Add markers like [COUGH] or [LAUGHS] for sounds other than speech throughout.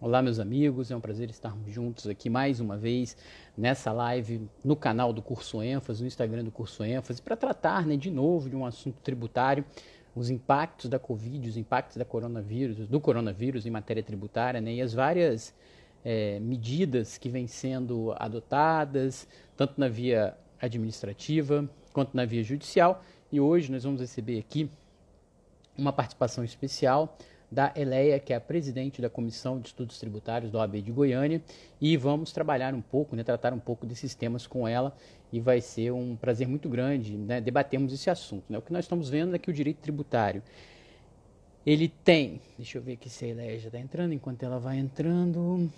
Olá, meus amigos, é um prazer estarmos juntos aqui mais uma vez nessa live no canal do Curso ênfase, no Instagram do Curso ênfase, para tratar né, de novo de um assunto tributário, os impactos da Covid, os impactos da coronavírus, do coronavírus em matéria tributária né, e as várias é, medidas que vêm sendo adotadas, tanto na via administrativa quanto na via judicial. E hoje nós vamos receber aqui uma participação especial da Eleia, que é a presidente da Comissão de Estudos Tributários da OAB de Goiânia, e vamos trabalhar um pouco, né, tratar um pouco desses temas com ela, e vai ser um prazer muito grande né, debatermos esse assunto. Né? O que nós estamos vendo é que o direito tributário, ele tem, deixa eu ver aqui se a Eleia já está entrando, enquanto ela vai entrando...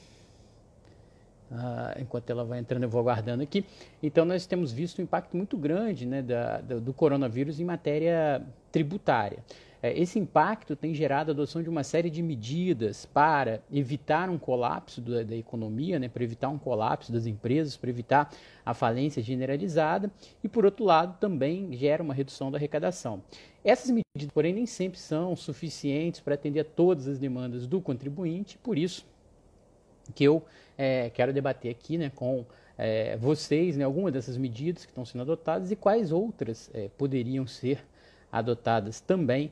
Uh, enquanto ela vai entrando, eu vou aguardando aqui. Então, nós temos visto um impacto muito grande né, da, do, do coronavírus em matéria tributária. É, esse impacto tem gerado a adoção de uma série de medidas para evitar um colapso da, da economia, né, para evitar um colapso das empresas, para evitar a falência generalizada e, por outro lado, também gera uma redução da arrecadação. Essas medidas, porém, nem sempre são suficientes para atender a todas as demandas do contribuinte, por isso que eu é, quero debater aqui né, com é, vocês né, algumas dessas medidas que estão sendo adotadas e quais outras é, poderiam ser adotadas também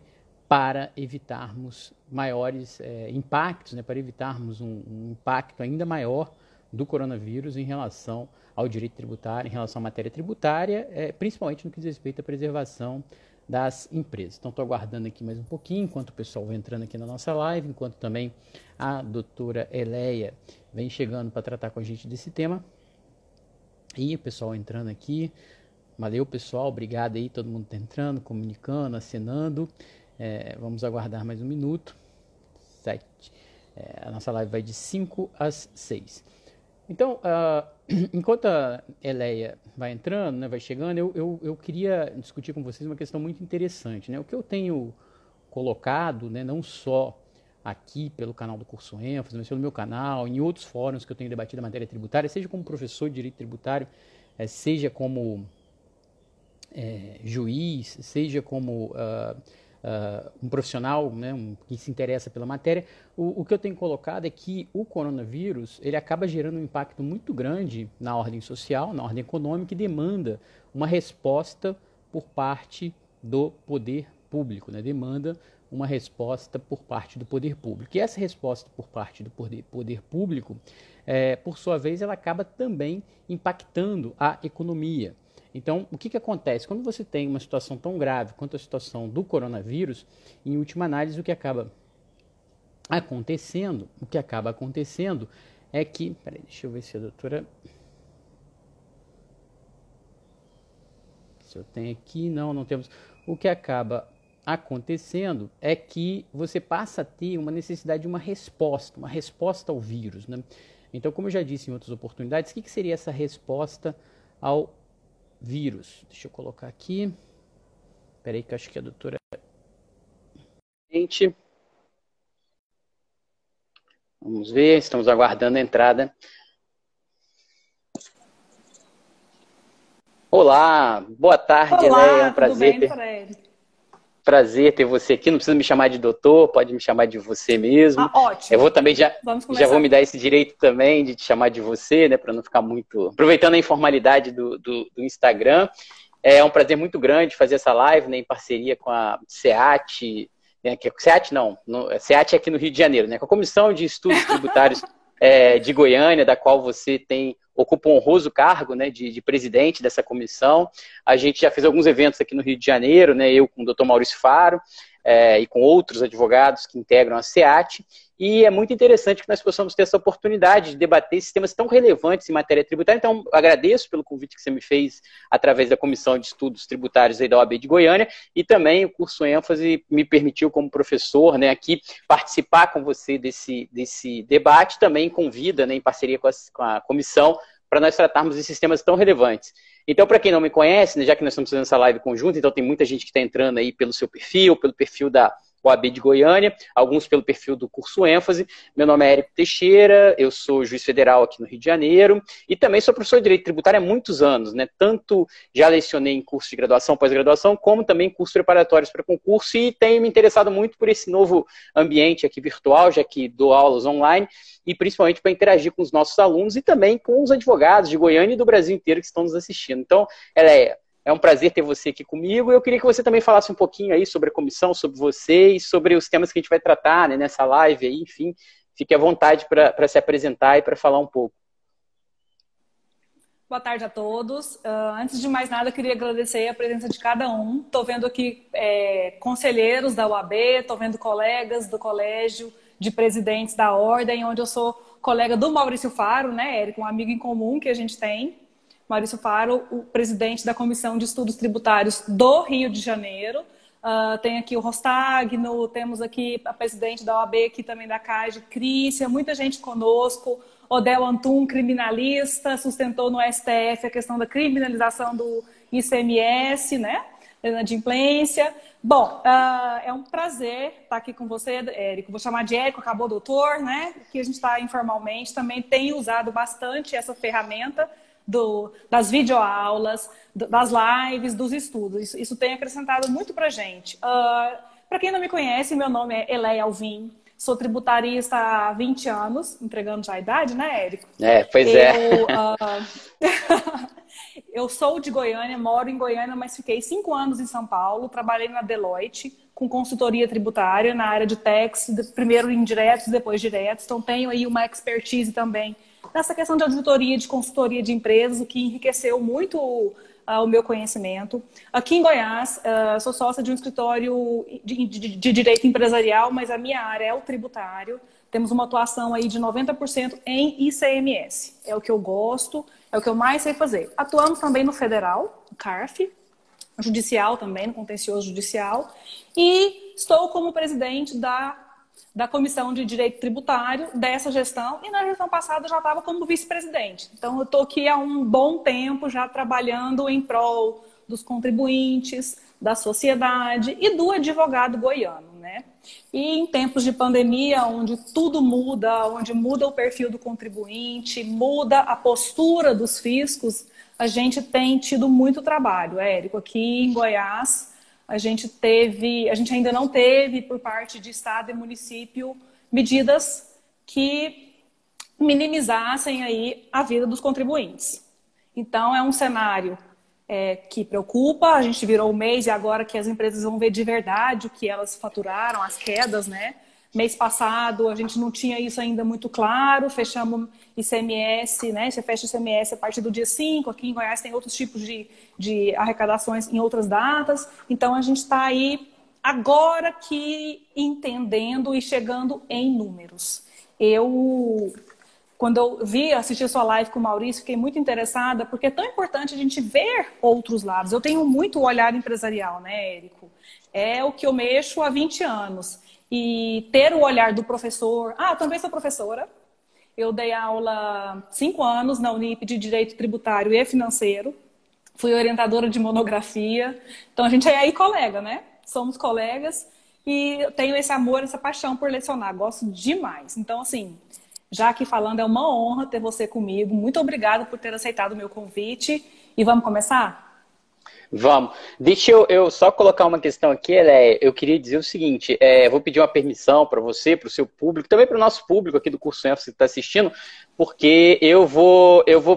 para evitarmos maiores é, impactos, né, para evitarmos um, um, impacto ainda maior do coronavírus em relação ao direito tributário, em relação à matéria tributária, é, principalmente no que diz respeito à preservação das empresas. Então, estou aguardando aqui mais um pouquinho, enquanto o pessoal vai entrando aqui na nossa live, enquanto também a doutora Eleia vem chegando para tratar com a gente desse tema. E o pessoal entrando aqui. Valeu, pessoal. Obrigado aí, todo mundo está entrando, comunicando, assinando. É, vamos aguardar mais um minuto. Sete. É, a nossa live vai de 5 às 6. Então, uh, [CLEARS THROAT] enquanto a Eleia vai entrando, né, vai chegando, eu, eu, eu, queria discutir com vocês uma questão muito interessante. Né? O que eu tenho colocado, né, não só aqui pelo canal do Curso ênfase, mas pelo meu canal, em outros fóruns que eu tenho debatido a matéria tributária, seja como professor de direito tributário, é, seja como é, juiz, seja como uh, uh, um profissional né, um, que se interessa pela matéria, o, o, que eu tenho colocado é que o coronavírus ele acaba gerando um impacto muito grande na ordem social, na ordem econômica e demanda uma resposta por parte do poder público, né, demanda uma resposta por parte do poder público. E essa resposta por parte do poder, poder público, é, por sua vez, ela acaba também impactando a economia. Então, o que, que acontece? Quando você tem uma situação tão grave quanto a situação do coronavírus, em última análise, o que acaba acontecendo, o que acaba acontecendo é que, peraí, deixa eu ver se a doutora se eu tenho aqui, não, não temos. O que acaba acontecendo é que você passa a ter uma necessidade de uma resposta, uma resposta ao vírus. Né? Então, como eu já disse em outras oportunidades, o que, que seria essa resposta ao vírus. Deixa eu colocar aqui. Espera aí que eu acho que a doutora... Gente. Vamos ver, estamos aguardando a entrada. Olá, boa tarde, Olá, É um prazer. Bem, ter prazer ter você aqui. Não precisa me chamar de doutor, pode me chamar de você mesmo. Ah, ótimo. Eu vou também já, já vou me dar esse direito também de te chamar de você, né, para não ficar muito. Aproveitando a informalidade do, do, do, Instagram. É um prazer muito grande fazer essa live né, em parceria com a SEAT. Né, que, é, SEAT não, no, SEAT é aqui no Rio de Janeiro, né, com a Comissão de Estudos Tributários [LAUGHS] é, de Goiânia, da qual você tem ocupa um honroso cargo né, de, de, presidente dessa comissão. A gente já fez alguns eventos aqui no Rio de Janeiro, né, eu com o Dr. Maurício Faro é, e com outros advogados que integram a SEAT. E é muito interessante que nós possamos ter essa oportunidade de debater esses temas tão relevantes em matéria tributária. Então, agradeço pelo convite que você me fez através da Comissão de Estudos Tributários da OAB de Goiânia e também o curso ênfase me permitiu, como professor, né, aqui participar com você desse, desse debate. Também convida, né, em parceria com a, com a comissão, para nós tratarmos desses temas tão relevantes. Então, para quem não me conhece, né, já que nós estamos fazendo essa live conjunta, então tem muita gente que está entrando aí pelo seu perfil, pelo perfil da OAB de Goiânia, alguns pelo perfil do curso ênfase. Meu nome é Érico Teixeira, eu sou juiz federal aqui no Rio de Janeiro e também sou professor de Direito Tributário há muitos anos, né? Tanto já lecionei em curso de graduação, pós-graduação, como também cursos preparatórios para concurso e tenho me interessado muito por esse novo ambiente aqui virtual, já que dou aulas online e principalmente para interagir com os nossos alunos e também com os advogados de Goiânia e do Brasil inteiro que estão nos assistindo. Então, ela é um prazer ter você aqui comigo. Eu queria que você também falasse um pouquinho aí sobre a comissão, sobre você e sobre os temas que a gente vai tratar né, nessa live aí. Enfim, fique à vontade para se apresentar e para falar um pouco. Boa tarde a todos. Uh, antes de mais nada, queria agradecer a presença de cada um. Estou vendo aqui é, conselheiros da UAB, estou vendo colegas do colégio, de presidentes da ordem, onde eu sou colega do Maurício Faro, né, Érico, um amigo em comum que a gente tem. Maurício Faro, o presidente da Comissão de Estudos Tributários do Rio de Janeiro. Uh, tem aqui o Rostagno, temos aqui a presidente da OAB, aqui também da CAGE, Crícia, muita gente conosco. Odel Antum, criminalista, sustentou no STF a questão da criminalização do ICMS, né? Inadimplência. Bom, uh, é um prazer estar aqui com você, Érico. Vou chamar de Érico, acabou doutor, né? Que a gente está informalmente, também tem usado bastante essa ferramenta do, das videoaulas, do, das lives, dos estudos. Isso, isso tem acrescentado muito para a gente. Uh, ah, para quem não me conhece, meu nome é Eleia Alvim. Sou tributarista há 20 anos, entregando já a idade, né, Érico? É, pois eu, é. Uh, [LAUGHS] eu sou de Goiânia, moro em Goiânia, mas fiquei cinco anos em São Paulo. Trabalhei na Deloitte com consultoria tributária na área de tax, primeiro indiretos, depois diretos. Então tenho aí uma expertise também nessa questão de auditoria, de consultoria de empresas, o que enriqueceu muito uh, o meu conhecimento. Aqui em Goiás, uh, sou sócia de um escritório de, de, de, direito empresarial, mas a minha área é o tributário. Temos uma atuação aí de 90% em ICMS. É o que eu gosto, é o que eu mais sei fazer. Atuamos também no federal, no CARF, judicial também, no contencioso judicial. E estou como presidente da da Comissão de Direito Tributário dessa gestão e na gestão passada eu já estava como vice-presidente. Então eu estou aqui há um bom tempo já trabalhando em prol dos contribuintes, da sociedade e do advogado goiano, né? E em tempos de pandemia, onde tudo muda, onde muda o perfil do contribuinte, muda a postura dos fiscos, a gente tem tido muito trabalho, Érico, aqui em Goiás a gente teve, a gente ainda não teve por parte de Estado e município medidas que minimizassem aí a vida dos contribuintes. Então é um cenário é, que preocupa. A gente virou o mês e agora que as empresas vão ver de verdade o que elas faturaram, as quedas, né? Mês passado a gente não tinha isso ainda muito claro, fechamos ICMS, né? Você fecha ICMS a partir do dia 5, aqui em Goiás tem outros tipos de, de arrecadações em outras datas. Então a gente está aí agora que entendendo e chegando em números. Eu quando eu vi, assisti a sua live com o Maurício, fiquei muito interessada, porque é tão importante a gente ver outros lados. Eu tenho muito olhar empresarial, né, Érico? É o que eu mexo há 20 anos e ter o olhar do professor. Ah, também sou professora. Eu dei aula cinco anos na Unip de Direito Tributário e Financeiro. Fui orientadora de monografia. Então a gente é aí colega, né? Somos colegas e tenho esse amor, essa paixão por lecionar. Gosto demais. Então, assim, já aqui falando, é uma honra ter você comigo. Muito obrigada por ter aceitado o meu convite. E vamos começar? Vamos. Deixa eu, eu, só colocar uma questão aqui, é, eu queria dizer o seguinte, é, vou pedir uma permissão para você, para o seu público, também para o nosso público aqui do curso Enfo que está assistindo, porque eu vou, eu vou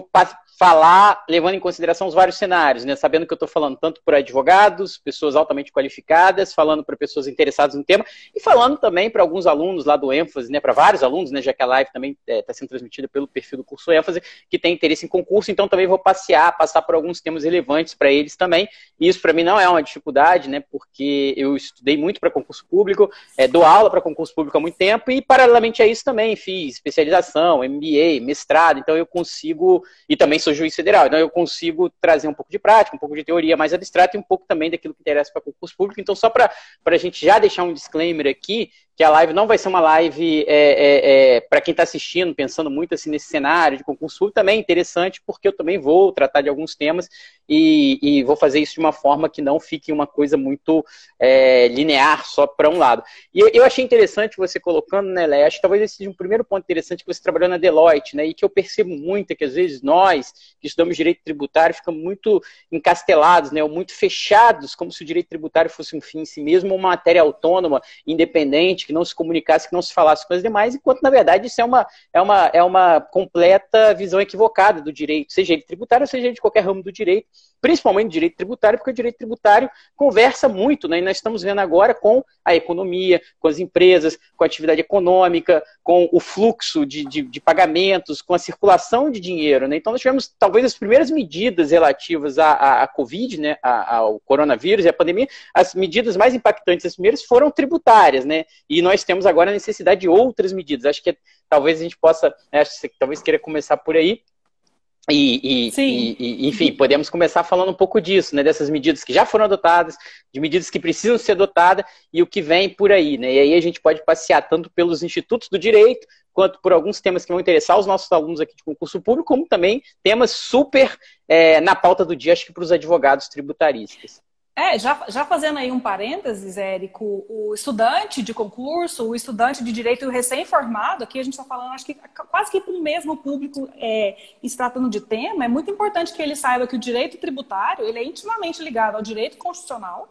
falar levando em consideração os vários cenários, né? Sabendo que eu estou falando tanto para advogados, pessoas altamente qualificadas, falando para pessoas interessadas no tema e falando também para alguns alunos lá do ênfase, né? Para vários alunos, né? Já que a live também está é, sendo transmitida pelo perfil do curso ênfase, que tem interesse em concurso, então também vou passear, passar por alguns temas relevantes para eles também. E isso para mim não é uma dificuldade, né? Porque eu estudei muito para concurso público, é, dou aula para concurso público há muito tempo e paralelamente a isso também fiz especialização, MBA, mestrado, então eu consigo e também sou juiz federal. Então eu consigo trazer um pouco de prática, um pouco de teoria mais abstrata e um pouco também daquilo que interessa para concurso público. Então, só para a gente já deixar um disclaimer aqui, que a live não vai ser uma live é, é, é, para quem está assistindo, pensando muito assim nesse cenário de concurso público, também é interessante, porque eu também vou tratar de alguns temas e, e vou fazer isso de uma forma que não fique uma coisa muito é, linear só para um lado. E eu, eu, achei interessante você colocando, né, Léa? Acho que talvez esse seja um primeiro ponto interessante que você trabalhou na Deloitte, né? E que eu percebo muito é que às vezes nós, que estudamos direito tributário, ficamos muito encastelados, né? Ou muito fechados, como se o direito tributário fosse um fim em si mesmo, uma matéria autônoma, independente, que não se comunicasse, que não se falasse com as demais, enquanto na verdade isso é uma, é uma, é uma completa visão equivocada do direito, seja ele tributário, seja ele de qualquer ramo do direito, principalmente direito tributário, porque o direito tributário conversa muito, né? E nós estamos vendo agora com a economia, com as empresas, com a atividade econômica, com o fluxo de, de, de pagamentos, com a circulação de dinheiro, né? Então nós tivemos talvez as primeiras medidas relativas à, à, à Covid, né? À, ao coronavírus e à pandemia, as medidas mais impactantes, as primeiras foram tributárias, né? E nós temos agora a necessidade de outras medidas. Acho que talvez a gente possa, né, acho que você talvez queira começar por aí. E, e, e, enfim, podemos começar falando um pouco disso, né? Dessas medidas que já foram adotadas, de medidas que precisam ser adotadas e o que vem por aí, né? E aí a gente pode passear tanto pelos institutos do direito, quanto por alguns temas que vão interessar os nossos alunos aqui de concurso público, como também temas super é, na pauta do dia, acho que para os advogados tributaristas. É, já, já fazendo aí um parênteses, Érico, o estudante de concurso, o estudante de direito recém-formado, aqui a gente está falando, acho que quase que para o mesmo público é, se tratando de tema, é muito importante que ele saiba que o direito tributário ele é intimamente ligado ao direito constitucional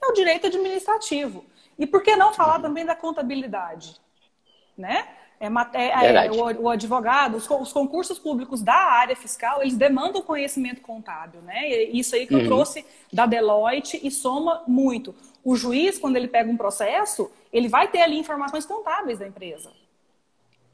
e ao direito administrativo. E por que não falar também da contabilidade? Né? É, é, é o, o, advogado, os, os, concursos públicos da área fiscal, eles demandam conhecimento contábil, né? Isso aí que uhum. eu trouxe da Deloitte e soma muito. O juiz, quando ele pega um processo, ele vai ter ali informações contábeis da empresa.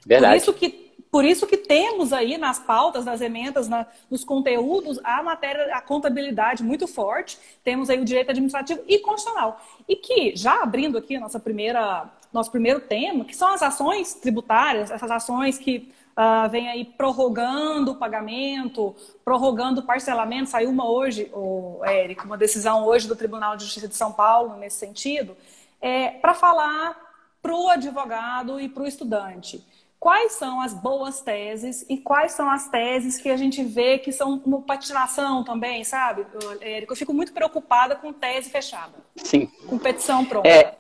Verdade. Por isso que, por isso que temos aí nas pautas, nas emendas, na, nos conteúdos, a matéria, a contabilidade muito forte. Temos aí o direito administrativo e constitucional. E que, já abrindo aqui a nossa primeira nosso primeiro tema, que são as ações tributárias, essas ações que uh, vêm aí prorrogando o pagamento, prorrogando o parcelamento. Saiu uma hoje, o Érico, uma decisão hoje do Tribunal de Justiça de São Paulo nesse sentido, é, para falar para o advogado e para o estudante. Quais são as boas teses e quais são as teses que a gente vê que são uma patinação também, sabe, Érico? Eu fico muito preocupada com tese fechada. Sim. Com petição pronta. É,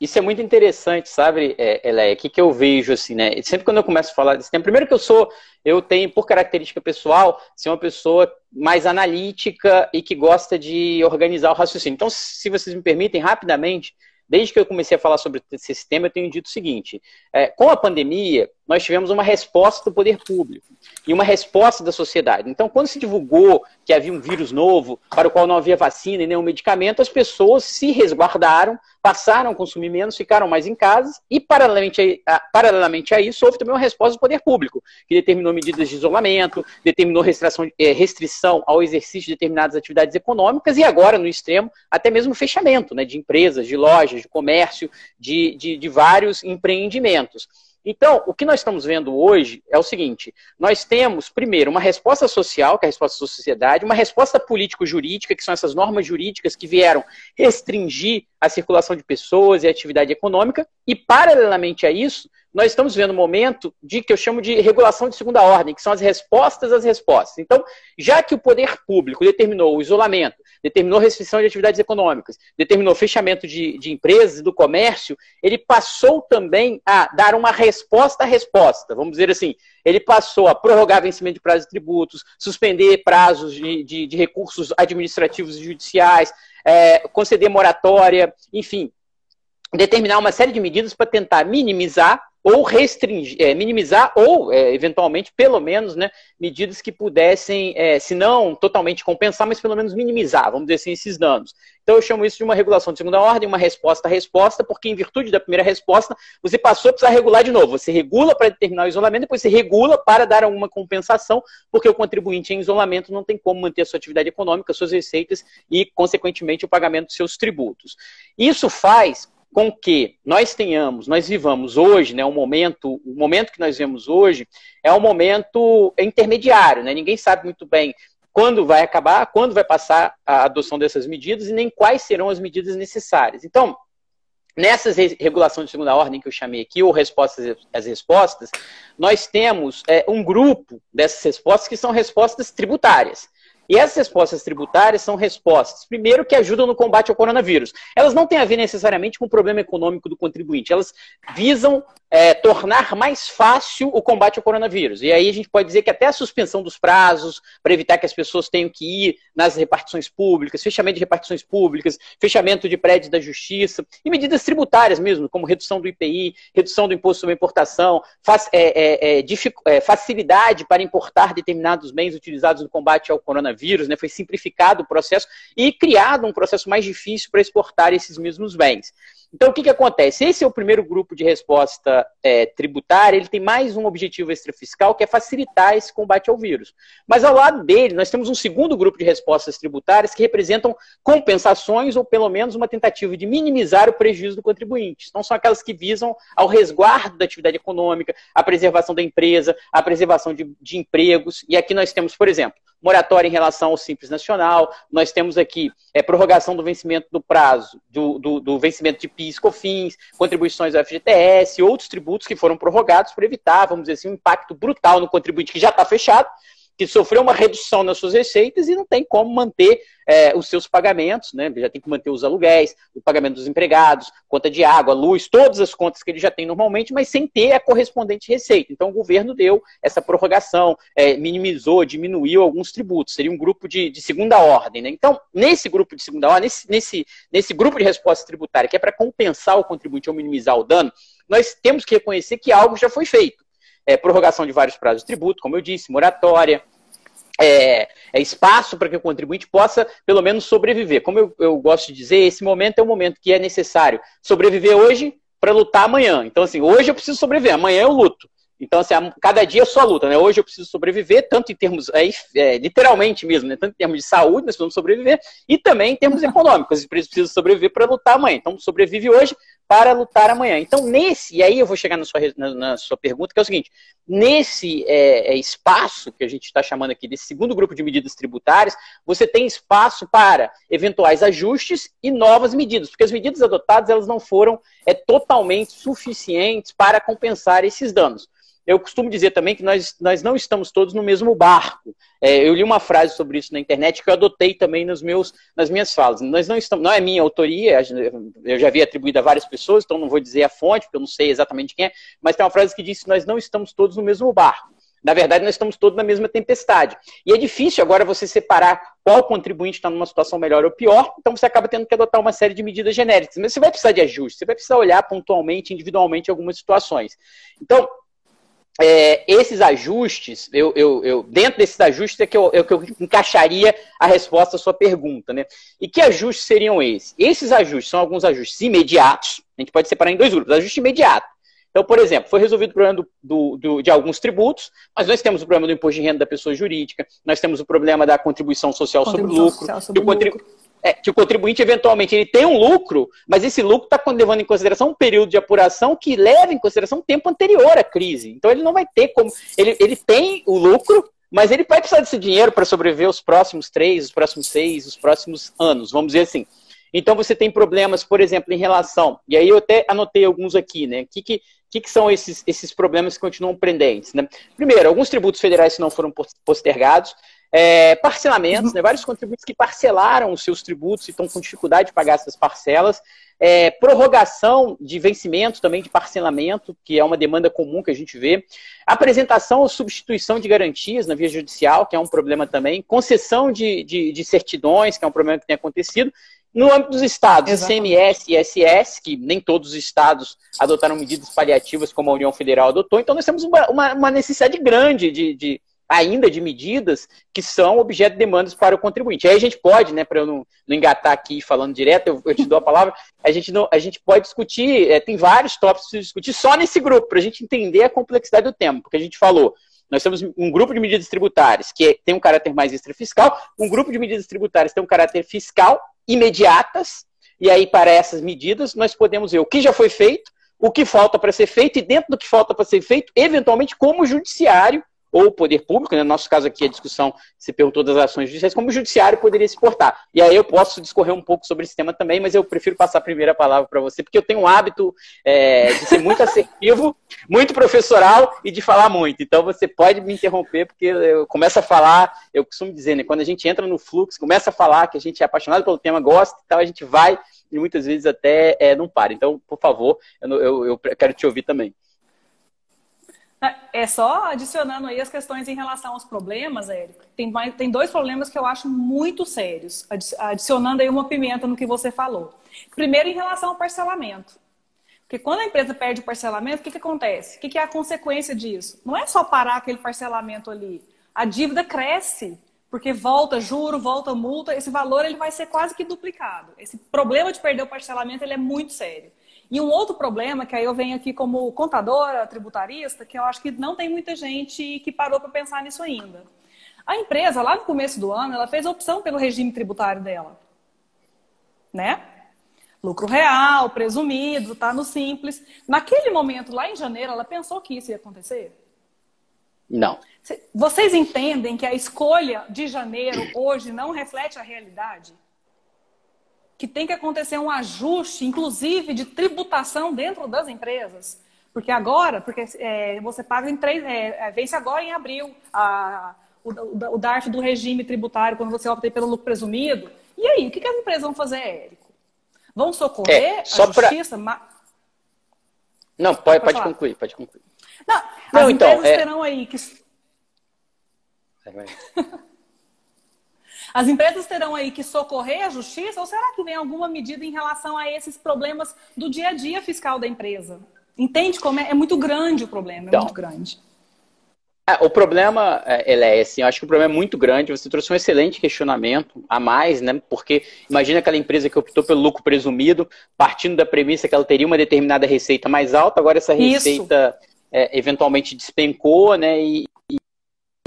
isso é muito interessante, sabe, Eleia? O que, que eu vejo, assim, né? Sempre quando eu começo a falar desse tema, primeiro que eu sou, eu tenho, por característica pessoal, ser uma pessoa mais analítica e que gosta de organizar o raciocínio. Então, se vocês me permitem, rapidamente, desde que eu comecei a falar sobre esse tema, eu tenho dito o seguinte: é, com a pandemia, nós tivemos uma resposta do poder público e uma resposta da sociedade. Então, quando se divulgou que havia um vírus novo, para o qual não havia vacina e nenhum medicamento, as pessoas se resguardaram, passaram a consumir menos, ficaram mais em casa, e paralelamente a, paralelamente a isso, houve também uma resposta do poder público, que determinou medidas de isolamento, determinou restrição, é, restrição ao exercício de determinadas atividades econômicas, e agora, no extremo, até mesmo fechamento né, de empresas, de lojas, de comércio, de, de, de vários empreendimentos. Então, o que nós estamos vendo hoje é o seguinte: nós temos, primeiro, uma resposta social, que é a resposta da sociedade, uma resposta político-jurídica, que são essas normas jurídicas que vieram restringir a circulação de pessoas e a atividade econômica, e, paralelamente a isso, nós estamos vendo um momento de que eu chamo de regulação de segunda ordem, que são as respostas às respostas. Então, já que o poder público determinou o isolamento, determinou restrição de atividades econômicas, determinou fechamento de, de empresas do comércio, ele passou também a dar uma resposta à resposta. Vamos dizer assim, ele passou a prorrogar vencimento de prazos de tributos, suspender prazos de, de, de recursos administrativos e judiciais, é, conceder moratória, enfim, determinar uma série de medidas para tentar minimizar ou restringir, é, minimizar ou, é, eventualmente, pelo menos, né, medidas que pudessem, é, se não totalmente compensar, mas pelo menos minimizar, vamos dizer assim, esses danos. Então eu chamo isso de uma regulação de segunda ordem, uma resposta a resposta, porque em virtude da primeira resposta, você passou a precisar regular de novo. Você regula para determinar o isolamento, depois você regula para dar alguma compensação, porque o contribuinte em isolamento não tem como manter a sua atividade econômica, suas receitas e, consequentemente, o pagamento dos seus tributos. Isso faz com que nós tenhamos, nós vivamos hoje, né, um momento, o momento que nós vemos hoje é um momento intermediário, né? Ninguém sabe muito bem quando vai acabar, quando vai passar a adoção dessas medidas e nem quais serão as medidas necessárias. Então, nessas regulações de segunda ordem que eu chamei aqui, ou respostas às respostas, nós temos é, um grupo dessas respostas que são respostas tributárias. E essas respostas tributárias são respostas, primeiro, que ajudam no combate ao coronavírus. Elas não têm a ver necessariamente com o problema econômico do contribuinte, elas visam é, tornar mais fácil o combate ao coronavírus. E aí a gente pode dizer que até a suspensão dos prazos, para evitar que as pessoas tenham que ir nas repartições públicas, fechamento de repartições públicas, fechamento de prédios da justiça, e medidas tributárias mesmo, como redução do IPI, redução do imposto sobre importação, fac, é, é, é facilidade para importar determinados bens utilizados no combate ao coronavírus, né? foi simplificado o processo e criado um processo mais difícil para exportar esses mesmos bens. Então, o que, que acontece? Esse é o primeiro grupo de resposta é, tributária, ele tem mais um objetivo extrafiscal, que é facilitar esse combate ao vírus. Mas ao lado dele, nós temos um segundo grupo de respostas tributárias que representam compensações ou pelo menos uma tentativa de minimizar o prejuízo do contribuinte. Então, são aquelas que visam ao resguardo da atividade econômica, a preservação da empresa, a preservação de, de empregos. E aqui nós temos, por exemplo, moratória em relação ao Simples Nacional, nós temos aqui é, prorrogação do vencimento do prazo, do, do, do vencimento de PIS, COFINS, contribuições ao FGTS, outros tributos que foram prorrogados para evitar, vamos dizer assim, um impacto brutal no contribuinte que já está fechado, que sofreu uma redução nas suas receitas e não tem como manter é, os seus pagamentos, né? já tem que manter os aluguéis, o pagamento dos empregados, conta de água, luz, todas as contas que ele já tem normalmente, mas sem ter a correspondente receita. Então o governo deu essa prorrogação, é, minimizou, diminuiu alguns tributos, seria um grupo de, de segunda ordem. Né? Então, nesse grupo de segunda ordem, nesse, nesse, nesse grupo de resposta tributária, que é para compensar o contribuinte ou minimizar o dano, nós temos que reconhecer que algo já foi feito é, prorrogação de vários prazos de tributo, como eu disse, moratória, é, é, espaço para que o contribuinte possa, pelo menos, sobreviver. Como eu, eu, gosto de dizer, esse momento é o momento que é necessário sobreviver hoje para lutar amanhã. Então, assim, hoje eu preciso sobreviver, amanhã eu luto. Então, assim, cada dia é sua luta, né? Hoje eu preciso sobreviver, tanto em termos, é, é, literalmente mesmo, né? Tanto em termos de saúde, nós precisamos sobreviver, e também em termos econômicos, eu preciso sobreviver para lutar amanhã. Então, sobrevive hoje para lutar amanhã. Então, nesse, e aí eu vou chegar na sua, na, na sua pergunta, que é o seguinte: nesse é, é espaço que a gente está chamando aqui desse segundo grupo de medidas tributárias, você tem espaço para eventuais ajustes e novas medidas, porque as medidas adotadas elas não foram é, totalmente suficientes para compensar esses danos eu costumo dizer também que nós, nós não estamos todos no mesmo barco. É, eu li uma frase sobre isso na internet que eu adotei também nos meus, nas minhas falas. Nós não estamos, não é minha autoria, eu já vi atribuída a várias pessoas, então não vou dizer a fonte, porque eu não sei exatamente quem é, mas tem uma frase que diz que nós não estamos todos no mesmo barco. Na verdade, nós estamos todos na mesma tempestade. E é difícil agora você separar qual contribuinte está numa situação melhor ou pior, então você acaba tendo que adotar uma série de medidas genéricas. Mas você vai precisar de ajuste, você vai precisar olhar pontualmente, individualmente, algumas situações. Então, é, esses ajustes, eu, eu, eu, dentro desses ajustes é que eu, é que eu encaixaria a resposta à sua pergunta. Né? E que ajustes seriam esses? Esses ajustes são alguns ajustes imediatos, a gente pode separar em dois grupos. Ajuste imediato. Então, por exemplo, foi resolvido o problema do, do, do, de alguns tributos, mas nós temos o problema do imposto de renda da pessoa jurídica, nós temos o problema da contribuição social contribuição sobre lucro, sobre o lucro é, que o contribuinte eventualmente ele tem um lucro, mas esse lucro está levando em consideração um período de apuração que leva em consideração um tempo anterior à crise. Então ele não vai ter como. Ele, ele tem o lucro, mas ele vai precisar desse dinheiro para sobreviver os próximos três, os próximos seis, os próximos anos, vamos dizer assim. Então você tem problemas, por exemplo, em relação, e aí eu até anotei alguns aqui, né? O que, que, que, que são esses, esses problemas que continuam pendentes? Né? Primeiro, alguns tributos federais que não foram postergados, é, parcelamentos, né, vários contribuintes que parcelaram os seus tributos e estão com dificuldade de pagar essas parcelas, é, prorrogação de vencimento também de parcelamento, que é uma demanda comum que a gente vê, apresentação ou substituição de garantias na via judicial, que é um problema também, concessão de, de, de certidões, que é um problema que tem acontecido, no âmbito dos estados, Exatamente. ICMS e ISS, que nem todos os estados adotaram medidas paliativas como a União Federal adotou, então nós temos uma, uma, uma necessidade grande de, de, ainda de medidas que são objeto de demandas para o contribuinte. Aí a gente pode, né, para eu não, não, engatar aqui falando direto, eu, eu, te dou a palavra, a gente, não, a gente pode discutir, é, tem vários tópicos para discutir só nesse grupo, para a gente entender a complexidade do tema, porque a gente falou, nós temos um grupo de medidas tributárias que é, tem um caráter mais extrafiscal, um grupo de medidas tributárias tem um caráter fiscal imediatas, e aí para essas medidas nós podemos ver o que já foi feito, o que falta para ser feito, e dentro do que falta para ser feito, eventualmente como o judiciário ou o poder público, né? no nosso caso aqui a discussão se perguntou das ações judiciais, como o judiciário poderia se portar. E aí eu posso discorrer um pouco sobre esse tema também, mas eu prefiro passar a primeira palavra para você, porque eu tenho um hábito é, de ser muito assertivo, [LAUGHS] muito professoral e de falar muito. Então você pode me interromper, porque eu começo a falar, eu costumo dizer, né, quando a gente entra no fluxo, começa a falar que a gente é apaixonado pelo tema, gosta e tal, a gente vai e muitas vezes até é, não para. Então, por favor, eu, eu, eu quero te ouvir também. É só adicionando aí as questões em relação aos problemas, Érico. Tem, tem dois problemas que eu acho muito sérios, adicionando aí uma pimenta no que você falou. Primeiro, em relação ao parcelamento. Porque quando a empresa perde o parcelamento, o que, que acontece? O que, que é a consequência disso? Não é só parar aquele parcelamento ali. A dívida cresce, porque volta juro, volta multa, esse valor ele vai ser quase que duplicado. Esse problema de perder o parcelamento ele é muito sério. E um outro problema, que aí eu venho aqui como contadora, tributarista, que eu acho que não tem muita gente que parou para pensar nisso ainda. A empresa, lá no começo do ano, ela fez opção pelo regime tributário dela. Né? Lucro real, presumido, tá no simples. Naquele momento, lá em janeiro, ela pensou que isso ia acontecer? Não. Vocês entendem que a escolha de janeiro hoje não reflete a realidade? Que tem que acontecer um ajuste, inclusive de tributação dentro das empresas. Porque agora, porque é, você paga em três, é, é vence agora em abril a, o, o, o DARF do regime tributário, quando você opta pelo lucro presumido. E aí, o que, que as empresas vão fazer, Érico? Vão socorrer é, só a justiça? Pra... Não, pode, pode, pode concluir, pode concluir. Não, Não as então, empresas é... terão aí que. [LAUGHS] As empresas terão aí que socorrer a justiça ou será que vem alguma medida em relação a esses problemas do dia a dia fiscal da empresa? Entende como é, é muito grande o problema, é então, muito grande. É, o problema, é, ele é assim, eu acho que o problema é muito grande. Você trouxe um excelente questionamento a mais, né? Porque imagina aquela empresa que optou pelo lucro presumido, partindo da premissa que ela teria uma determinada receita mais alta, agora essa receita é, eventualmente despencou, né? E,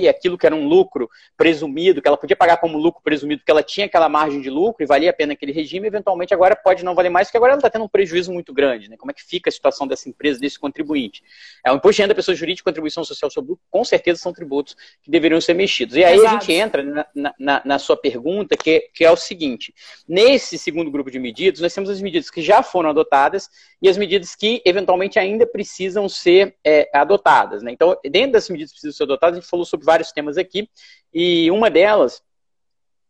aquilo que era um lucro presumido, que ela podia pagar como lucro presumido, porque ela tinha aquela margem de lucro e valia a pena aquele regime, eventualmente agora pode não valer mais, porque agora ela está tendo um prejuízo muito grande. Né? Como é que fica a situação dessa empresa, desse contribuinte? É, o imposto de renda, pessoa jurídica contribuição social sobre lucro, com certeza são tributos que deveriam ser mexidos. E aí Exato. a gente entra na, na, na, sua pergunta, que, que é o seguinte: nesse segundo grupo de medidas, nós temos as medidas que já foram adotadas e as medidas que eventualmente ainda precisam ser é, adotadas. Né? Então, dentro das medidas que precisam ser adotadas, a gente falou sobre vários temas aqui, e uma delas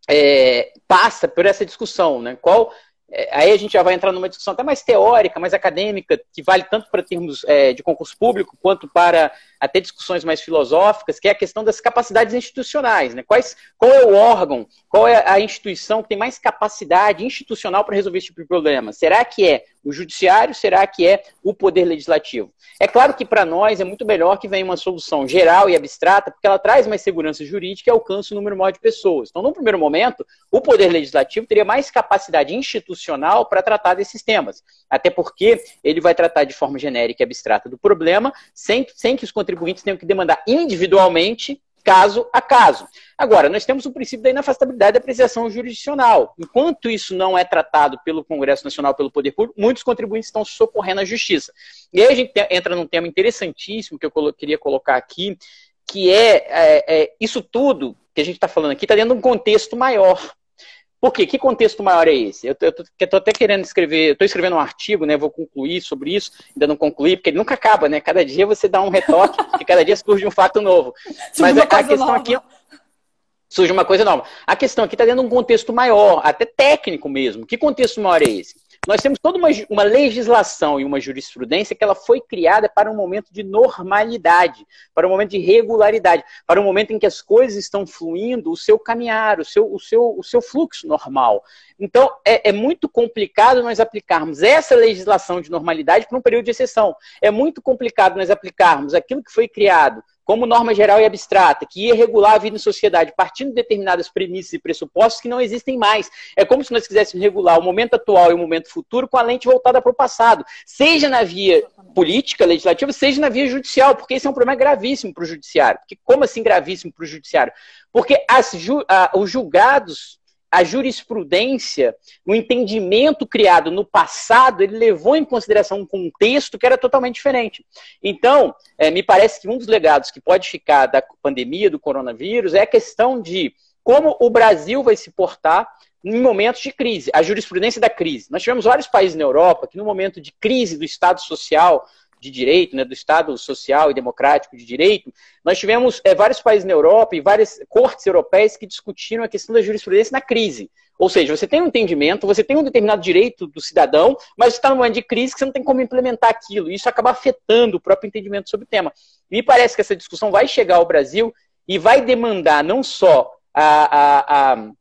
é, passa por essa discussão, né? Qual é, aí a gente já vai entrar numa discussão até mais teórica, mais acadêmica, que vale tanto para termos é, de concurso público quanto para até discussões mais filosóficas, que é a questão das capacidades institucionais. Né? Quais, qual é o órgão, qual é a instituição que tem mais capacidade institucional para resolver esse tipo de problema? Será que é o judiciário? Será que é o poder legislativo? É claro que para nós é muito melhor que venha uma solução geral e abstrata, porque ela traz mais segurança jurídica e alcança o número maior de pessoas. Então, no primeiro momento, o poder legislativo teria mais capacidade institucional para tratar desses temas. Até porque ele vai tratar de forma genérica e abstrata do problema, sem, sem que os contribuintes tenham que demandar individualmente caso a caso. Agora, nós temos o princípio da inafastabilidade da apreciação jurisdicional. Enquanto isso não é tratado pelo Congresso Nacional, pelo Poder Público, muitos contribuintes estão socorrendo a justiça. E aí a gente entra num tema interessantíssimo que eu queria colocar aqui, que é, é, é isso tudo que a gente está falando aqui está dentro de um contexto maior. Por quê? Que contexto maior é esse? Eu estou até querendo escrever, estou escrevendo um artigo, né? Vou concluir sobre isso, ainda não concluí, porque ele nunca acaba, né? Cada dia você dá um retoque [LAUGHS] e cada dia surge um fato novo. Mas a, a questão nova. aqui surge uma coisa nova. A questão aqui está dentro de um contexto maior, até técnico mesmo. Que contexto maior é esse? Nós temos toda uma, uma legislação e uma jurisprudência que ela foi criada para um momento de normalidade, para um momento de regularidade, para um momento em que as coisas estão fluindo o seu caminhar, o seu, o seu, o seu fluxo normal. Então, é, é muito complicado nós aplicarmos essa legislação de normalidade para um período de exceção. É muito complicado nós aplicarmos aquilo que foi criado como norma geral e abstrata, que ia regular a vida em sociedade partindo de determinadas premissas e pressupostos que não existem mais. É como se nós quiséssemos regular o momento atual e o momento futuro com a lente voltada para o passado, seja na via política, legislativa, seja na via judicial, porque esse é um problema gravíssimo para o judiciário. Porque, como assim gravíssimo para o judiciário? Porque as, os julgados a jurisprudência, o entendimento criado no passado, ele levou em consideração um contexto que era totalmente diferente. Então, é, me parece que um dos legados que pode ficar da pandemia, do coronavírus, é a questão de como o Brasil vai se portar em momentos de crise, a jurisprudência da crise. Nós tivemos vários países na Europa que, no momento de crise do Estado social, de direito, né, do Estado social e democrático de direito, nós tivemos é, vários países na Europa e várias cortes europeias que discutiram a questão da jurisprudência na crise. Ou seja, você tem um entendimento, você tem um determinado direito do cidadão, mas está num momento de crise que você não tem como implementar aquilo. E isso acaba afetando o próprio entendimento sobre o tema. Me parece que essa discussão vai chegar ao Brasil e vai demandar não só a, a, a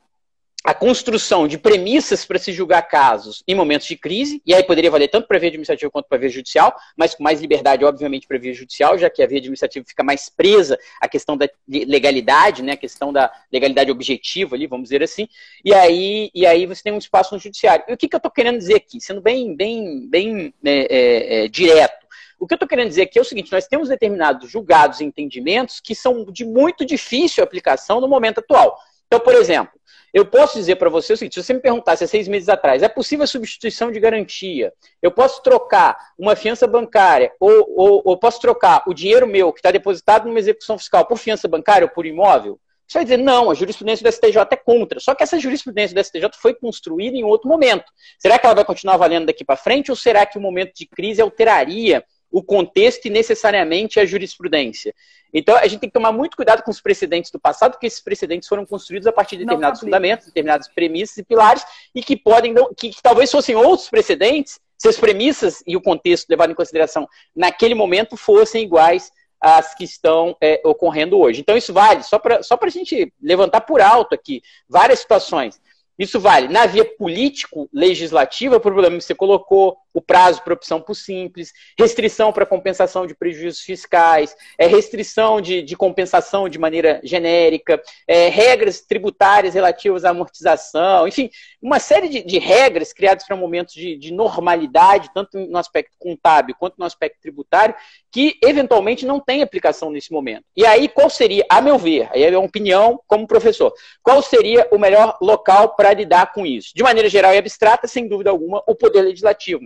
a construção de premissas para se julgar casos em momentos de crise, e aí poderia valer tanto para a via administrativa quanto para a via judicial, mas com mais liberdade, obviamente, para a via judicial, já que a via administrativa fica mais presa à questão da legalidade, né, a questão da legalidade objetiva ali, vamos dizer assim, e aí, e aí você tem um espaço no judiciário. E o que, que eu estou querendo dizer aqui, sendo bem, bem, bem é, é, é, direto? O que eu estou querendo dizer aqui é o seguinte: nós temos determinados julgados e entendimentos que são de muito difícil aplicação no momento atual. Então, por exemplo, eu posso dizer para você o seguinte: se você me perguntasse há seis meses atrás, é possível a substituição de garantia? Eu posso trocar uma fiança bancária ou, ou, ou posso trocar o dinheiro meu que está depositado numa execução fiscal por fiança bancária ou por imóvel? Você vai dizer, não, a jurisprudência do STJ é contra. Só que essa jurisprudência do STJ foi construída em outro momento. Será que ela vai continuar valendo daqui para frente ou será que o momento de crise alteraria o contexto e necessariamente a jurisprudência. Então, a gente tem que tomar muito cuidado com os precedentes do passado, porque esses precedentes foram construídos a partir de determinados fundamentos, determinadas premissas e pilares, e que podem, que, que talvez fossem outros precedentes, se as premissas e o contexto levado em consideração naquele momento fossem iguais às que estão é, ocorrendo hoje. Então, isso vale, só para só a gente levantar por alto aqui, várias situações. Isso vale na via político-legislativa, o problema que você colocou, o prazo para opção por simples, restrição para compensação de prejuízos fiscais, é, restrição de, de compensação de maneira genérica, é, regras tributárias relativas à amortização, enfim, uma série de, de regras criadas para momentos de, de, normalidade, tanto no aspecto contábil quanto no aspecto tributário, que eventualmente não tem aplicação nesse momento. E aí, qual seria, a meu ver, aí é uma opinião como professor, qual seria o melhor local para lidar com isso? De maneira geral e abstrata, sem dúvida alguma, o Poder Legislativo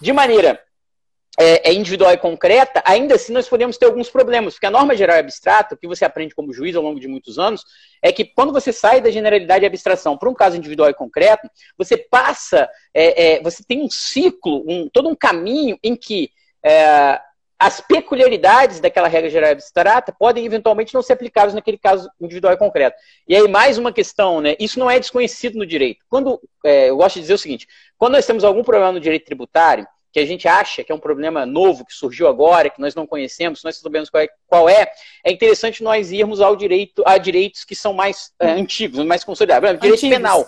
de maneira é, é, individual e concreta, ainda assim nós podemos ter alguns problemas, porque a norma geral e abstrata, o que você aprende como juiz ao longo de muitos anos, é que quando você sai da generalidade e abstração para um caso individual e concreto, você passa, é, é, você tem um ciclo, um, todo um caminho em que é, as peculiaridades daquela regra geral abstrata podem eventualmente não ser aplicadas naquele caso individual e concreto. E aí, mais uma questão, né? Isso não é desconhecido no direito. Quando, é, eu gosto de dizer o seguinte: quando nós temos algum problema no direito tributário, que a gente acha que é um problema novo, que surgiu agora, que nós não conhecemos, nós sabemos qual é, qual é, é interessante nós irmos ao direito, a direitos que são mais é, antigos, mais consolidados. Direito antigos. penal.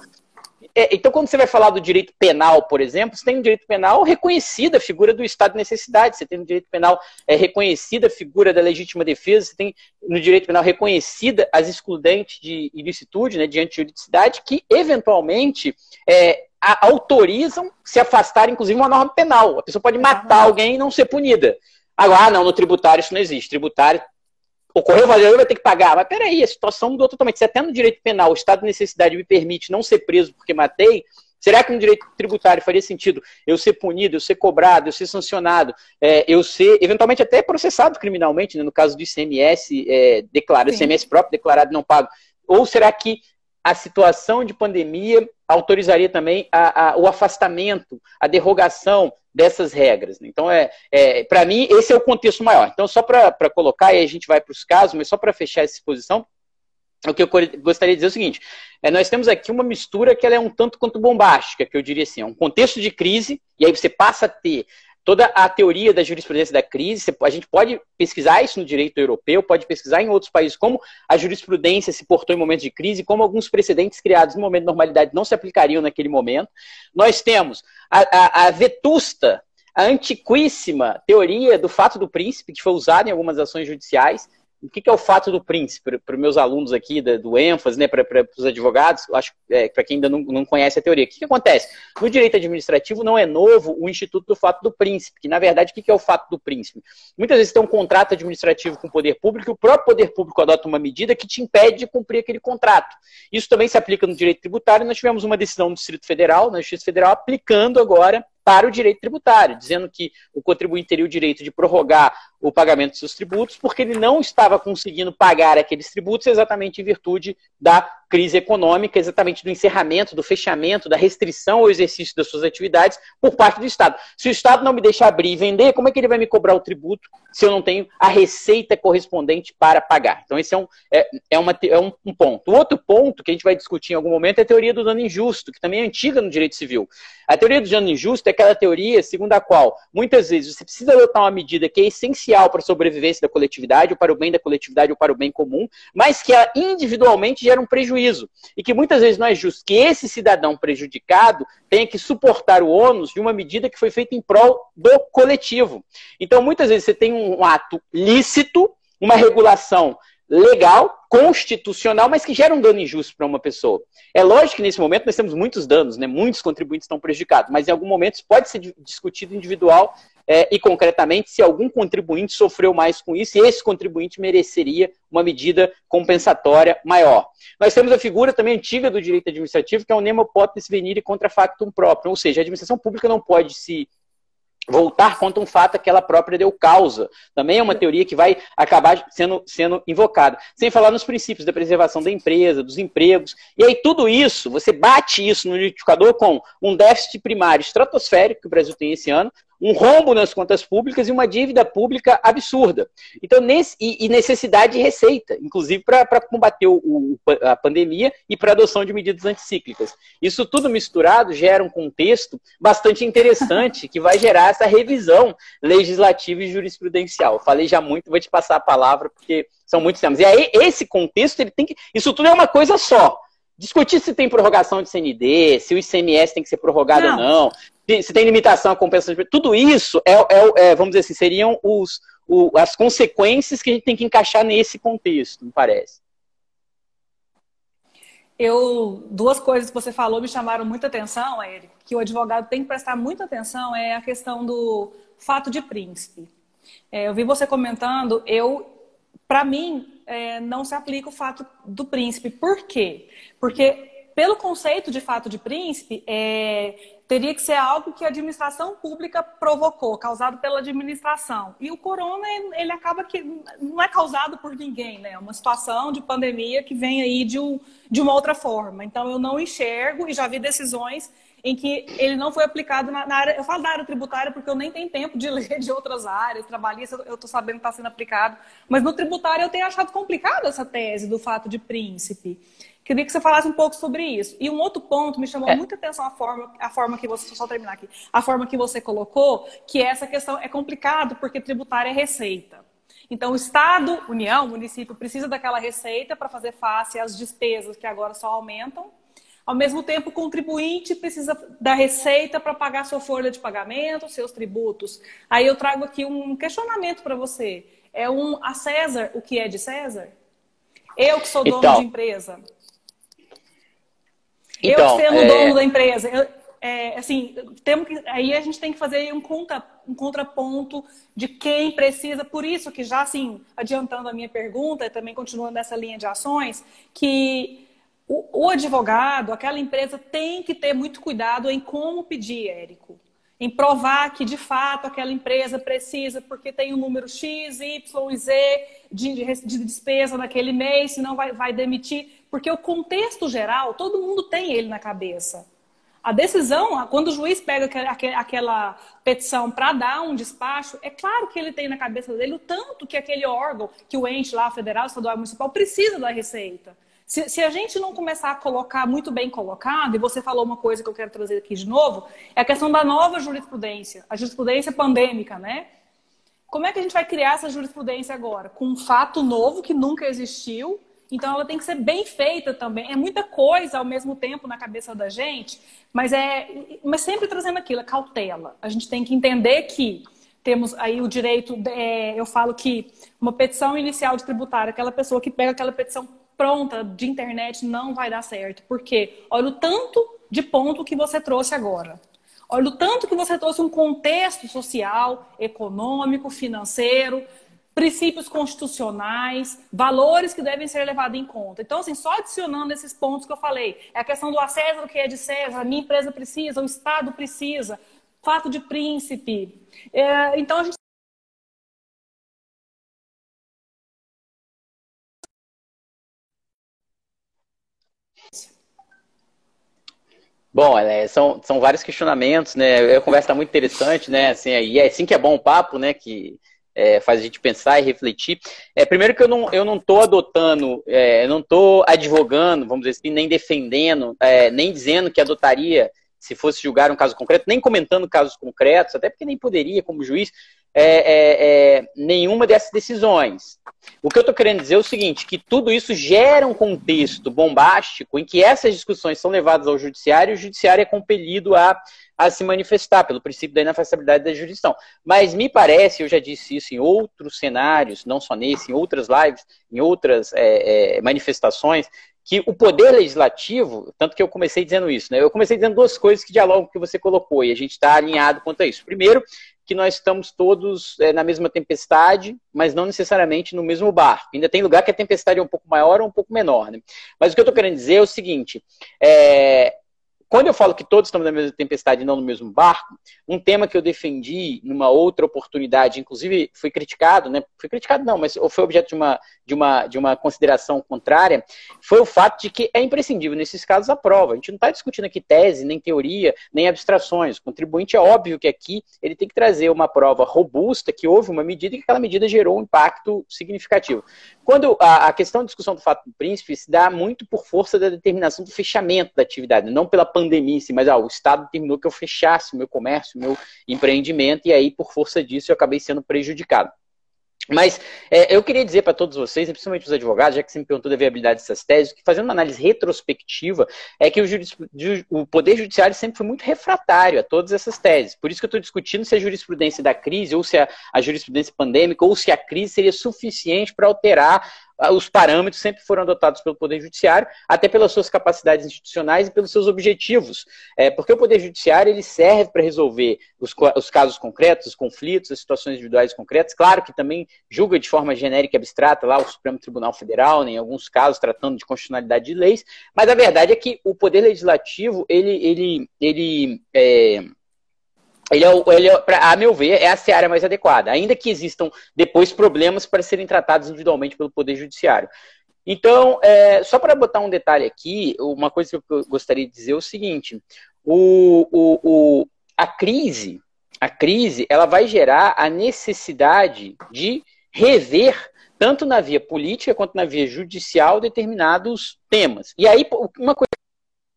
É, então, quando você vai falar do direito penal, por exemplo, você tem um direito penal reconhecida a figura do estado de necessidade, você tem no direito penal é, reconhecida a figura da legítima defesa, você tem no direito penal reconhecida as excludentes de ilicitude, né, diante de juridicidade, que eventualmente é, a, autorizam se afastar, inclusive, uma norma penal. A pessoa pode matar alguém e não ser punida. Agora, ah, não, no tributário isso não existe. Tributário, ocorreu valor, vai ter que pagar. Mas peraí, a situação mudou totalmente. Se até no direito penal o estado de necessidade me permite não ser preso porque matei, será que no direito tributário faria sentido eu ser punido, eu ser cobrado, eu ser sancionado, é, eu ser eventualmente até processado criminalmente, né, no caso do ICMS é, declarado, ICMS próprio declarado não pago? Ou será que a situação de pandemia autorizaria também a, a, o afastamento, a derrogação dessas regras. Né? Então, é, é para mim, esse é o contexto maior. Então, só para colocar, e a gente vai para os casos, mas só para fechar essa exposição, o que eu gostaria de dizer é o seguinte: é, nós temos aqui uma mistura que ela é um tanto quanto bombástica, que eu diria assim, é um contexto de crise, e aí você passa a ter toda a teoria da jurisprudência da crise, a gente pode pesquisar isso no direito europeu, pode pesquisar em outros países como a jurisprudência se portou em momentos de crise, como alguns precedentes criados no momento de normalidade não se aplicariam naquele momento. Nós temos a, a, a vetusta, a antiquíssima teoria do fato do príncipe, que foi usada em algumas ações judiciais, o que, que é o fato do príncipe, para os meus alunos aqui do, do ênfase, né, para os advogados, acho é, para quem ainda não, não conhece a teoria. O que, que acontece? No direito administrativo não é novo o instituto do fato do príncipe, que na verdade o que, que é o fato do príncipe? Muitas vezes tem um contrato administrativo com o poder público e o próprio poder público adota uma medida que te impede de cumprir aquele contrato. Isso também se aplica no direito tributário. Nós tivemos uma decisão do Distrito Federal, na Justiça Federal, aplicando agora para o direito tributário, dizendo que o contribuinte teria o direito de prorrogar o pagamento dos seus tributos, porque ele não estava conseguindo pagar aqueles tributos exatamente em virtude da crise econômica, exatamente do encerramento, do fechamento, da restrição ao exercício das suas atividades por parte do Estado. Se o Estado não me deixa abrir e vender, como é que ele vai me cobrar o tributo se eu não tenho a receita correspondente para pagar? Então, esse é um, é, é, uma, é um, um ponto. O outro ponto que a gente vai discutir em algum momento é a teoria do dano injusto, que também é antiga no direito civil. A teoria do dano injusto é aquela teoria segundo a qual, muitas vezes, você precisa adotar uma medida que é essencial para a sobrevivência da coletividade, ou para o bem da coletividade, ou para o bem comum, mas que individualmente gera um prejuízo. E que muitas vezes não é justo que esse cidadão prejudicado tenha que suportar o ônus de uma medida que foi feita em prol do coletivo. Então, muitas vezes, você tem um ato lícito, uma regulação legal, constitucional, mas que gera um dano injusto para uma pessoa. É lógico que nesse momento nós temos muitos danos, né? muitos contribuintes estão prejudicados, mas em algum momento isso pode ser discutido individual é, e concretamente se algum contribuinte sofreu mais com isso e esse contribuinte mereceria uma medida compensatória maior. Nós temos a figura também antiga do direito administrativo, que é o nemo potens venire contra factum próprio, ou seja, a administração pública não pode se voltar contra um fato que ela própria deu causa. Também é uma teoria que vai acabar sendo, sendo invocada. Sem falar nos princípios da preservação da empresa, dos empregos. E aí tudo isso, você bate isso no liquidificador com um déficit primário estratosférico que o Brasil tem esse ano, um rombo nas contas públicas e uma dívida pública absurda. Então, nesse, e, necessidade de receita, inclusive para combater o, o, a pandemia e para adoção de medidas anticíclicas. Isso tudo misturado gera um contexto bastante interessante que vai gerar essa revisão legislativa e jurisprudencial. Falei já muito, vou te passar a palavra porque são muitos temas. E aí, esse contexto, ele tem que. Isso tudo é uma coisa só discutir se tem prorrogação de CND, se o ICMS tem que ser prorrogado não. ou não, se tem limitação a compensação de tudo isso é, é, é, vamos dizer assim, seriam os, o, as consequências que a gente tem que encaixar nesse contexto, me parece. Eu, duas coisas que você falou me chamaram muita atenção, Eric, que o advogado tem que prestar muita atenção é a questão do fato de príncipe. É, eu vi você comentando, eu, para mim, é, não se aplica o fato do príncipe. Por quê? Porque pelo conceito de fato de príncipe, é, teria que ser algo que a administração pública provocou, causado pela administração. E o corona, ele acaba que não é causado por ninguém, né? É uma situação de pandemia que vem aí de, um, de uma outra forma. Então, eu não enxergo e já vi decisões em que ele não foi aplicado na, na área. Eu falo da área tributária porque eu nem tenho tempo de [LAUGHS] ler de outras áreas, trabalhista, eu estou sabendo que está sendo aplicado. Mas no tributário eu tenho achado complicado essa tese do fato de príncipe. Queria que você falasse um pouco sobre isso. E um outro ponto me chamou é. muita atenção a forma, a forma que você, só terminar aqui, a forma que você colocou, que essa questão é complicado porque tributária é receita. Então, o Estado, União, município precisa daquela receita para fazer face às despesas que agora só aumentam. Ao mesmo tempo, o contribuinte precisa da receita para pagar sua folha de pagamento, seus tributos. Aí eu trago aqui um questionamento para você. É um a César o que é de César? Eu que sou dono então, de empresa, então, eu sendo é... dono da empresa, eu, é, assim, temos que, aí a gente tem que fazer um, contra, um contraponto de quem precisa, por isso que já assim, adiantando a minha pergunta, e também continuando nessa linha de ações, que o, o advogado, aquela empresa tem que ter muito cuidado em como pedir, Érico em provar que de fato aquela empresa precisa, porque tem um número X, Y e Z de, de, despesa naquele mês, senão vai, vai demitir. Porque o contexto geral, todo mundo tem ele na cabeça. A decisão, quando o juiz pega aquela petição para dar um despacho, é claro que ele tem na cabeça dele o tanto que aquele órgão, que o ente lá, federal, estadual, municipal, precisa da receita. Se, se, a gente não começar a colocar muito bem colocado, e você falou uma coisa que eu quero trazer aqui de novo, é a questão da nova jurisprudência, a jurisprudência pandêmica, né? Como é que a gente vai criar essa jurisprudência agora? Com um fato novo que nunca existiu, então ela tem que ser bem feita também. É muita coisa ao mesmo tempo na cabeça da gente, mas é mas sempre trazendo aquilo, a cautela. A gente tem que entender que temos aí o direito, é, eu falo que uma petição inicial de tributário, aquela pessoa que pega aquela petição pronta de internet não vai dar certo. Por quê? Olha o tanto de ponto que você trouxe agora. Olha o tanto que você trouxe um contexto social, econômico, financeiro, princípios constitucionais, valores que devem ser levados em conta. Então, assim, só adicionando esses pontos que eu falei, é a questão do acesso do que é de César, a minha empresa precisa, o Estado precisa, fato de príncipe. É, então, a gente Bom, é, são, são vários questionamentos, né? A conversa está muito interessante, né? Assim, e é assim que é bom o papo, né? Que é, faz a gente pensar e refletir. É, primeiro que eu não eu não estou adotando, é, não estou advogando, vamos dizer assim, nem defendendo, é, nem dizendo que adotaria se fosse julgar um caso concreto, nem comentando casos concretos, até porque nem poderia como juiz, é, é, é, nenhuma dessas decisões. O que eu estou querendo dizer é o seguinte, que tudo isso gera um contexto bombástico em que essas discussões são levadas ao judiciário e o judiciário é compelido a, a se manifestar pelo princípio da inafastabilidade da jurisdição. Mas me parece, eu já disse isso em outros cenários, não só nesse, em outras lives, em outras é, é, manifestações, que o poder legislativo, tanto que eu comecei dizendo isso, né? Eu comecei dizendo duas coisas que dialogam com o que você colocou, e a gente está alinhado quanto a isso. Primeiro, que nós estamos todos é, na mesma tempestade, mas não necessariamente no mesmo barco. Ainda tem lugar que a tempestade é um pouco maior ou um pouco menor. Né? Mas o que eu estou querendo dizer é o seguinte: é, quando eu falo que todos estamos na mesma tempestade e não no mesmo barco, um tema que eu defendi numa outra oportunidade, inclusive foi criticado, né? Foi criticado não, mas foi objeto de uma, de uma, de uma consideração contrária, foi o fato de que é imprescindível, nesses casos, a prova. A gente não está discutindo aqui tese, nem teoria, nem abstrações. O contribuinte é óbvio que aqui ele tem que trazer uma prova robusta, que houve uma medida e que aquela medida gerou um impacto significativo. Quando a, a questão de discussão do fato do príncipe se dá muito por força da determinação do fechamento da atividade, não pela pandemia, mas ah, o Estado determinou que eu fechasse meu comércio, meu empreendimento, e aí, por força disso, eu acabei sendo prejudicado. Mas é, eu queria dizer para todos vocês, principalmente os advogados, já que você me perguntou da viabilidade dessas teses, que fazendo uma análise retrospectiva, é que o, o, Poder Judiciário sempre foi muito refratário a todas essas teses. Por isso que eu estou discutindo se a jurisprudência da crise, ou se a, a jurisprudência pandêmica, ou se a crise seria suficiente para alterar os parâmetros sempre foram adotados pelo Poder Judiciário, até pelas suas capacidades institucionais e pelos seus objetivos. É, porque o Poder Judiciário ele serve para resolver os, os, casos concretos, os conflitos, as situações individuais concretas. Claro que também julga de forma genérica e abstrata lá o Supremo Tribunal Federal, né, em alguns casos tratando de constitucionalidade de leis, mas a verdade é que o Poder Legislativo, ele, ele, ele é, ele, é, ele é, pra, a meu ver, é a seara mais adequada, ainda que existam depois problemas para serem tratados individualmente pelo Poder Judiciário. Então, é, só para botar um detalhe aqui, uma coisa que eu gostaria de dizer é o seguinte: o, o, o, a crise, a crise, ela vai gerar a necessidade de rever tanto na via política quanto na via judicial determinados temas. E aí, uma coisa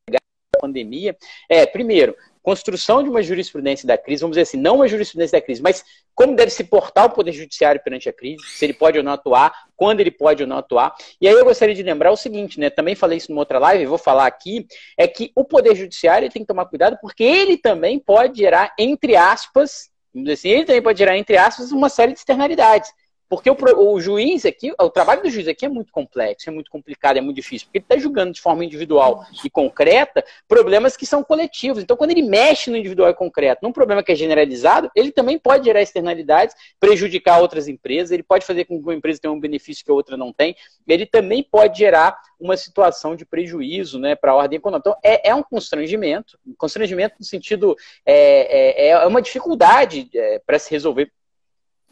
da pandemia é, primeiro, construção de uma jurisprudência da crise, vamos dizer assim, não uma jurisprudência da crise, mas como deve se portar o Poder Judiciário perante a crise, se ele pode ou não atuar, quando ele pode ou não atuar. E aí eu gostaria de lembrar o seguinte, né? Também falei isso numa outra live, vou falar aqui, é que o Poder Judiciário tem que tomar cuidado porque ele também pode gerar, entre aspas, vamos dizer assim, ele também pode gerar, entre aspas, uma série de externalidades. Porque o, o, juiz aqui, o trabalho do juiz aqui é muito complexo, é muito complicado, é muito difícil, porque ele está julgando de forma individual e concreta problemas que são coletivos. Então, quando ele mexe no individual e concreto, num problema que é generalizado, ele também pode gerar externalidades, prejudicar outras empresas, ele pode fazer com que uma empresa tenha um benefício que a outra não tem, ele também pode gerar uma situação de prejuízo né, para a ordem econômica. Então, é, é, um constrangimento, um constrangimento no sentido, é, é, é uma dificuldade é, para se resolver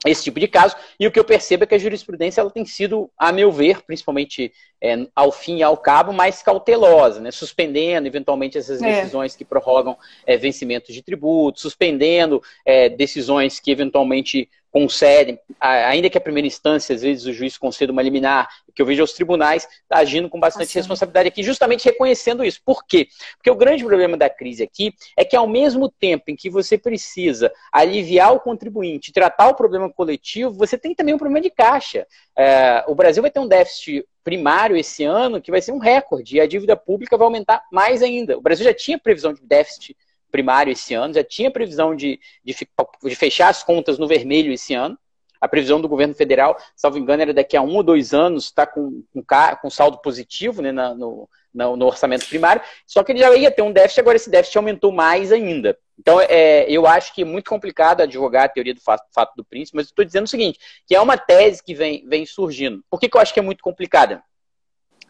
esse tipo de caso. E o que eu percebo é que a jurisprudência ela tem sido, a meu ver, principalmente é, ao fim e ao cabo, mais cautelosa, né? suspendendo eventualmente essas é. decisões é. que prorrogam é, vencimentos de tributos, suspendendo é, decisões que eventualmente concedem, ainda que a primeira instância, às vezes o juiz conceda uma liminar, que eu vejo os tribunais agindo com bastante assim. responsabilidade aqui, justamente reconhecendo isso. Por quê? Porque o grande problema da crise aqui é que ao mesmo tempo em que você precisa aliviar o contribuinte, tratar o problema coletivo, você tem também um problema de caixa. É, o Brasil vai ter um déficit primário esse ano que vai ser um recorde e a dívida pública vai aumentar mais ainda. O Brasil já tinha previsão de déficit primário esse ano, já tinha previsão de, de, de fechar as contas no vermelho esse ano. A previsão do governo federal, salvo engano, era daqui a um ou dois anos estar tá com, com, com saldo positivo né, na, no, no, no, orçamento primário, só que ele já ia ter um déficit, agora esse déficit aumentou mais ainda. Então, é, eu acho que é muito complicado advogar a teoria do fato, fato do príncipe, mas estou dizendo o seguinte, que é uma tese que vem, vem surgindo. Por que, que eu acho que é muito complicada?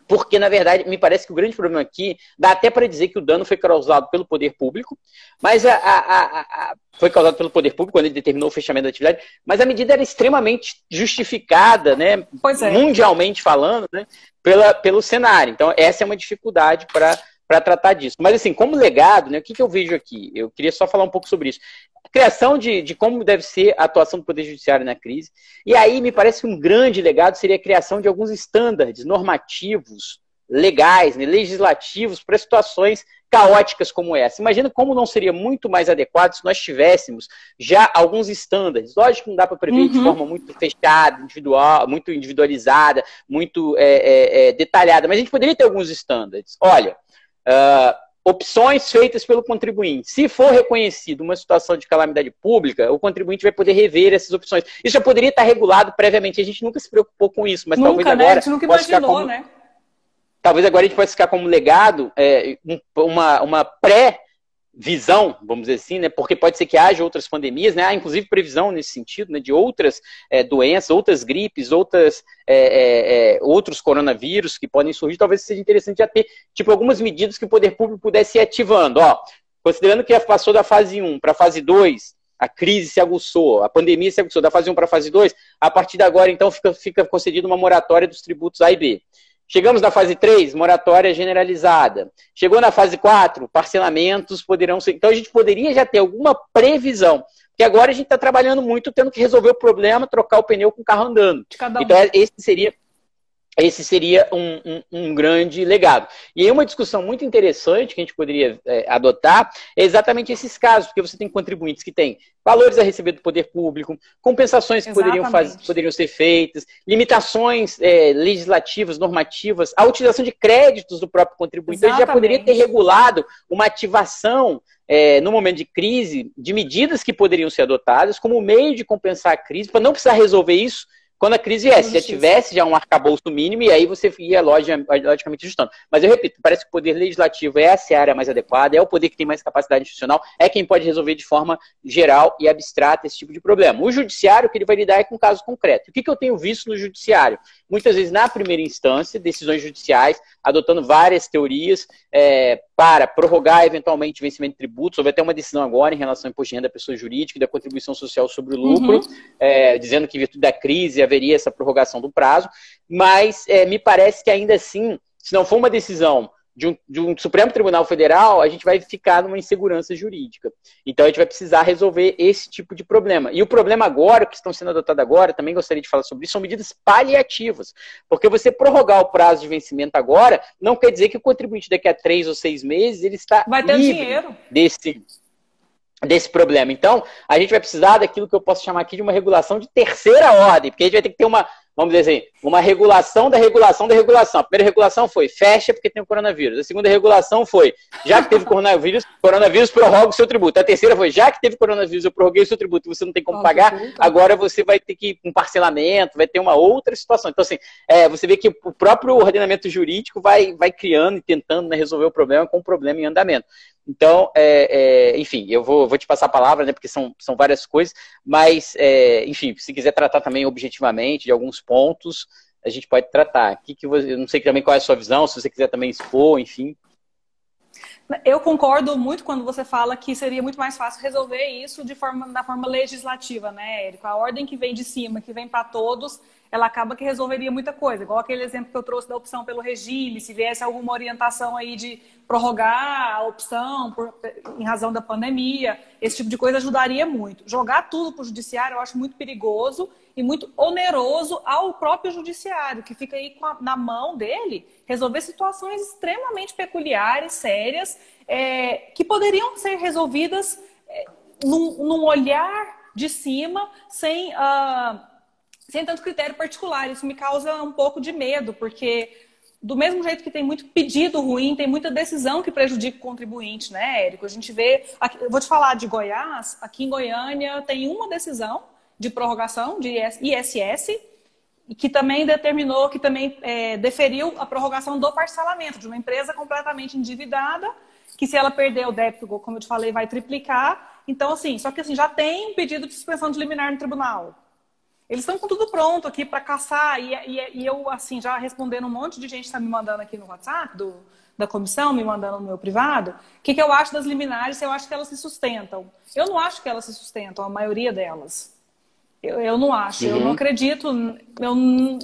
Porque, na verdade, me parece que o grande problema aqui, dá até para dizer que o dano foi causado pelo poder público, mas a, a, a, foi causado pelo poder público quando ele determinou o fechamento da atividade, mas a medida era extremamente justificada, né, é. mundialmente falando, né, pela, pelo cenário. Então, essa é uma dificuldade para para tratar disso. Mas, assim, como legado, né, o que, que eu vejo aqui? Eu queria só falar um pouco sobre isso. A criação de, de como deve ser a atuação do Poder Judiciário na crise. E aí, me parece que um grande legado seria a criação de alguns estándares normativos, legais, né, legislativos, para situações caóticas como essa. Imagina como não seria muito mais adequado se nós tivéssemos já alguns estándares. Lógico que não dá para prever uhum. de forma muito fechada, individual, muito individualizada, muito é, é, é, detalhada, mas a gente poderia ter alguns estándares. Olha, Uh, opções feitas pelo contribuinte. Se for reconhecido uma situação de calamidade pública, o contribuinte vai poder rever essas opções. Isso já poderia estar regulado previamente. A gente nunca se preocupou com isso, mas nunca, talvez né? agora. A gente nunca imaginou, como, né? Talvez agora a gente possa ficar como legado é, uma, uma pré- visão, vamos dizer assim, né? Porque pode ser que haja outras pandemias, né? Há inclusive previsão nesse sentido, né? De outras é, doenças, outras gripes, outras, é, é, outros coronavírus que podem surgir. Talvez seja interessante já ter, tipo, algumas medidas que o poder público pudesse ir ativando. Ó, considerando que passou da fase 1 para a fase 2, a crise se aguçou, a pandemia se aguçou da fase 1 para a fase 2, a partir de agora, então, fica, fica concedida uma moratória dos tributos A e B. Chegamos na fase 3, moratória generalizada. Chegou na fase 4, parcelamentos poderão ser. Então a gente poderia já ter alguma previsão. Porque agora a gente está trabalhando muito, tendo que resolver o problema, trocar o pneu com o carro andando. Um. Então esse seria esse seria um, um, um, grande legado. E aí uma discussão muito interessante que a gente poderia é, adotar é exatamente esses casos, porque você tem contribuintes que têm valores a receber do poder público, compensações que poderiam, fazer, poderiam ser feitas, limitações é, legislativas, normativas, a utilização de créditos do próprio contribuinte. Então, ele já poderia ter regulado uma ativação é, no momento de crise, de medidas que poderiam ser adotadas como meio de compensar a crise, para não precisar resolver isso quando a crise é, se já tivesse já um arcabouço mínimo, e aí você ia logicamente ajustando. Mas eu repito, parece que o poder legislativo é essa área mais adequada, é o poder que tem mais capacidade institucional, é quem pode resolver de forma geral e abstrata esse tipo de problema. O judiciário, que ele vai lidar é com caso concreto. O que, que eu tenho visto no judiciário? Muitas vezes, na primeira instância, decisões judiciais, adotando várias teorias é, para prorrogar eventualmente o vencimento de tributos. Houve até uma decisão agora em relação ao imposto de renda da pessoa jurídica e da contribuição social sobre o lucro, uhum. é, dizendo que, em virtude da crise, haveria essa prorrogação do prazo. Mas é, me parece que ainda assim, se não for uma decisão de um, de um, Supremo Tribunal Federal, a gente vai ficar numa insegurança jurídica. Então a gente vai precisar resolver esse tipo de problema. E o problema agora, que estão sendo adotados agora, também gostaria de falar sobre isso, são medidas paliativas. Porque você prorrogar o prazo de vencimento agora, não quer dizer que o contribuinte daqui a três ou seis meses ele está vai ter livre dinheiro. desse desse problema. Então, a gente vai precisar daquilo que eu posso chamar aqui de uma regulação de terceira ordem, porque a gente vai ter que ter uma vamos dizer assim, uma regulação da regulação da regulação. A primeira regulação foi fecha porque tem o coronavírus. A segunda regulação foi, já que teve coronavírus, [LAUGHS] coronavírus prorroga o seu tributo. A terceira foi, já que teve coronavírus, eu prorroguei o seu tributo, você não tem como pagar, agora você vai ter que ir com parcelamento, vai ter uma outra situação. Então, assim, é, você vê que o próprio ordenamento jurídico vai, vai criando e tentando né, resolver o problema com o problema em andamento. Então, é, é, enfim, eu vou, vou, te passar a palavra, né, porque são, são várias coisas, mas, é, enfim, se quiser tratar também objetivamente de alguns pontos, a gente pode tratar. Que que você, eu não sei também qual é a sua visão, se você quiser também expor, enfim. Eu concordo muito quando você fala que seria muito mais fácil resolver isso de forma, da forma legislativa, né, Érico? A ordem que vem de cima, que vem para todos, ela acaba que resolveria muita coisa. Igual aquele exemplo que eu trouxe da opção pelo regime, se viesse alguma orientação aí de prorrogar a opção por, em razão da pandemia, esse tipo de coisa ajudaria muito. Jogar tudo para o judiciário eu acho muito perigoso e muito oneroso ao próprio judiciário, que fica aí a, na mão dele resolver situações extremamente peculiares, sérias, é, que poderiam ser resolvidas é, num, num, olhar de cima, sem. Uh, sem tanto critério particular. Isso me causa um pouco de medo, porque do mesmo jeito que tem muito pedido ruim, tem muita decisão que prejudica o contribuinte, né, Érico? A gente vê. Aqui, eu vou te falar de Goiás, aqui em Goiânia tem uma decisão de prorrogação de ISS, que também determinou, que também é, deferiu a prorrogação do parcelamento de uma empresa completamente endividada, que se ela perder o débito, como eu te falei, vai triplicar. Então, assim, só que assim, já tem um pedido de suspensão de liminar no tribunal. Eles estão com tudo pronto aqui para caçar. E, e, e, eu, assim, já respondendo um monte de gente está me mandando aqui no WhatsApp do, da comissão, me mandando no meu privado, o que, que eu acho das liminares? Eu acho que elas se sustentam. Eu não acho que elas se sustentam, a maioria delas. Eu, eu não acho, uhum. eu não uhum. acredito, eu,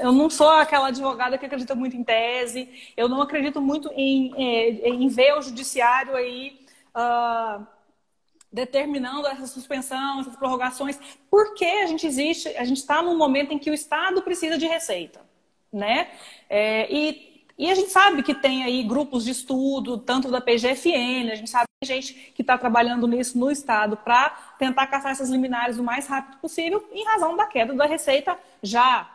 eu não sou aquela advogada que acredita muito em tese, eu não acredito muito em, em, em ver o judiciário aí. Uh, determinando essa suspensão, essas prorrogações, porque a gente existe, a gente está num momento em que o Estado precisa de receita, né? É, e, e a gente sabe que tem aí grupos de estudo, tanto da PGFN, a gente sabe que tem gente que está trabalhando nisso no Estado para tentar caçar essas liminares o mais rápido possível, em razão da queda da receita já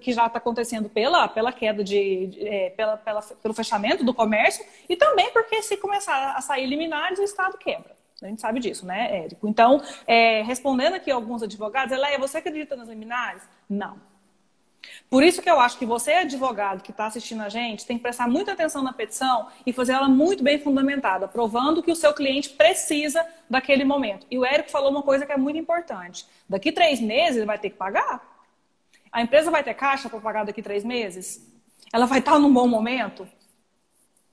que já está acontecendo pela, pela queda de, de é, pela, pela, pelo fechamento do comércio e também porque se começar a sair liminares o Estado quebra. A gente sabe disso, né, Érico? Então, é, respondendo aqui alguns advogados, é, você acredita nas liminares? Não. Por isso que eu acho que você, advogado que está assistindo a gente, tem que prestar muita atenção na petição e fazer ela muito bem fundamentada, provando que o seu cliente precisa daquele momento. E o Érico falou uma coisa que é muito importante. Daqui três meses ele vai ter que pagar. A empresa vai ter caixa para pagar daqui três meses? Ela vai estar num bom momento?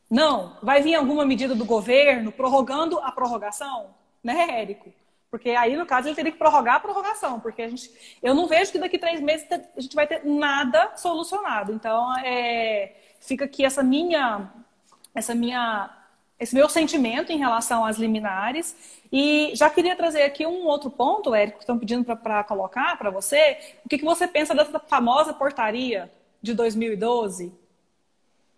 Não. Vai vir alguma medida do governo prorrogando a prorrogação? Né, Érico? Porque aí, no caso, ele teria que prorrogar a prorrogação, porque a gente, eu não vejo que daqui três meses a gente vai ter nada solucionado. Então, é, fica aqui essa minha, essa minha, esse meu sentimento em relação às liminares. E já queria trazer aqui um outro ponto, Érico, que estão pedindo para colocar para você. O que, que você pensa dessa famosa portaria de 2012?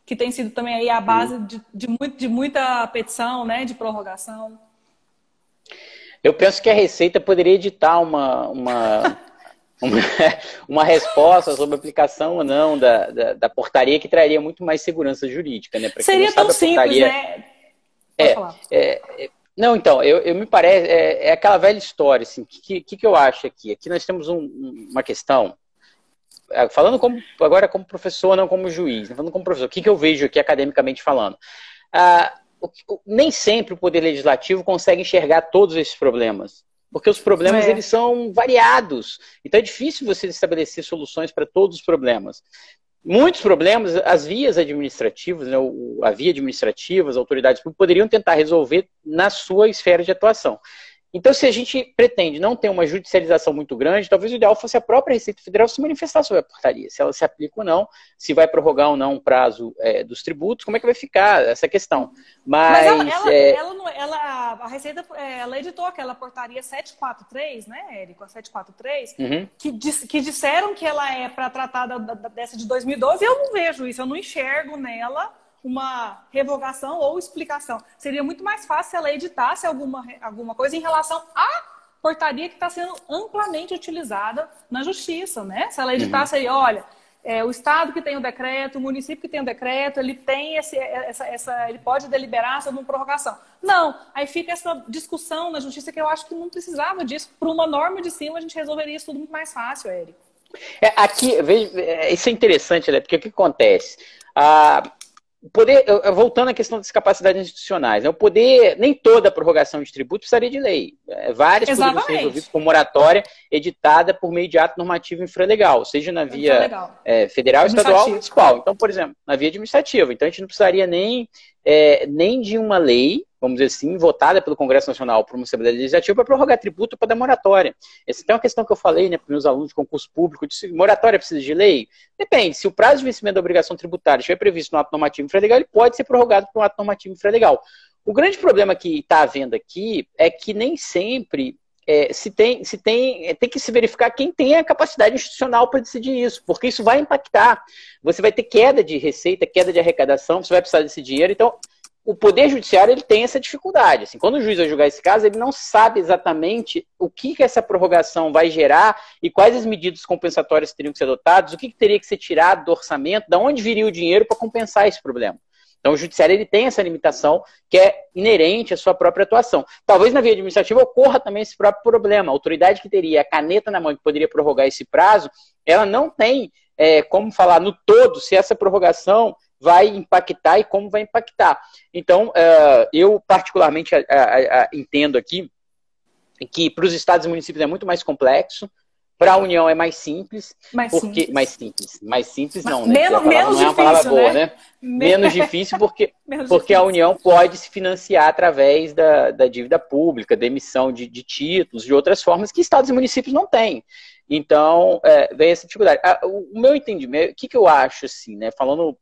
Que tem sido também aí a base de, de, muito, de muita petição, né, de prorrogação? Eu penso que a Receita poderia editar uma, uma, [LAUGHS] uma, uma resposta sobre a aplicação ou não da, da, da, portaria que traria muito mais segurança jurídica, né? Seria tão simples, portaria... né? É, é, é, não, então, eu, eu me parece, é, é, aquela velha história, assim, o que, que, que eu acho aqui? Aqui nós temos um, uma questão falando como, agora como professor, não como juiz, né? falando como professor, o que, que eu vejo aqui academicamente falando? Ah, nem sempre o Poder Legislativo consegue enxergar todos esses problemas, porque os problemas é. eles são variados, então é difícil você estabelecer soluções para todos os problemas. Muitos problemas, as vias administrativas, né, a via administrativa, as autoridades públicas poderiam tentar resolver na sua esfera de atuação. Então, se a gente pretende não ter uma judicialização muito grande, talvez o ideal fosse a própria Receita Federal se manifestar sobre a portaria, se ela se aplica ou não, se vai prorrogar ou não o prazo é, dos tributos, como é que vai ficar essa questão. Mas, Mas ela, ela, é... ela, ela, a Receita é, ela editou aquela portaria 743, né, Érico? A 743, uhum. que, que disseram que ela é para tratar da, da, dessa de 2012, eu não vejo isso, eu não enxergo nela uma revogação ou explicação. Seria muito mais fácil se ela editasse alguma, alguma coisa em relação à portaria que está sendo amplamente utilizada na justiça, né? Se ela editasse uhum. aí, olha, é, o estado que tem o decreto, o município que tem o decreto, ele tem esse, essa, essa, ele pode deliberar sobre uma prorrogação. Não, aí fica essa discussão na justiça que eu acho que não precisava disso. Por uma norma de cima, a gente resolveria isso tudo muito mais fácil, Érico. É, aqui, veja, é, isso é interessante, né? Porque o que acontece? Ah, o poder, voltando à questão das capacidades institucionais, né, o poder, nem toda prorrogação de tributo precisaria de lei. É, várias poderiam ser resolvidas por moratória editada por meio de ato normativo infralegal, seja na via é, federal, estadual ou municipal. Então, por exemplo, na via administrativa. Então, a gente não precisaria nem, é, nem de uma lei vamos dizer assim, votada pelo Congresso Nacional por uma Assembleia Legislativa para prorrogar tributo para dar moratória. Essa tem uma questão que eu falei né, para meus alunos de concurso público, de moratória precisa de lei? Depende, se o prazo de vencimento da obrigação tributária estiver previsto no ato normativo infralegal, ele pode ser prorrogado por um ato normativo infralegal. O grande problema que está havendo aqui é que nem sempre é, se tem, se tem, é, tem que se verificar quem tem a capacidade institucional para decidir isso, porque isso vai impactar. Você vai ter queda de receita, queda de arrecadação, você vai precisar desse dinheiro. Então, o Poder Judiciário ele tem essa dificuldade. Assim, quando o juiz vai julgar esse caso, ele não sabe exatamente o que, que essa prorrogação vai gerar e quais as medidas compensatórias teriam que ser adotadas, o que, que teria que ser tirado do orçamento, de onde viria o dinheiro para compensar esse problema. Então, o judiciário ele tem essa limitação que é inerente à sua própria atuação. Talvez na via administrativa ocorra também esse próprio problema. A autoridade que teria a caneta na mão que poderia prorrogar esse prazo, ela não tem é, como falar no todo se essa prorrogação vai impactar e como vai impactar. Então, uh, eu particularmente entendo aqui que para os estados e municípios é muito mais complexo, para a União é mais simples, mais porque simples. mais simples, mais simples não, né? Menos, menos não é uma palavra boa, né? né? [LAUGHS] Menos difícil porque, menos porque difícil. a União pode se financiar através da, da dívida pública, da emissão de, de títulos, de outras formas que estados e municípios não têm. Então, é, vem essa dificuldade. O meu entendimento, o que, que eu acho, assim, né? Falando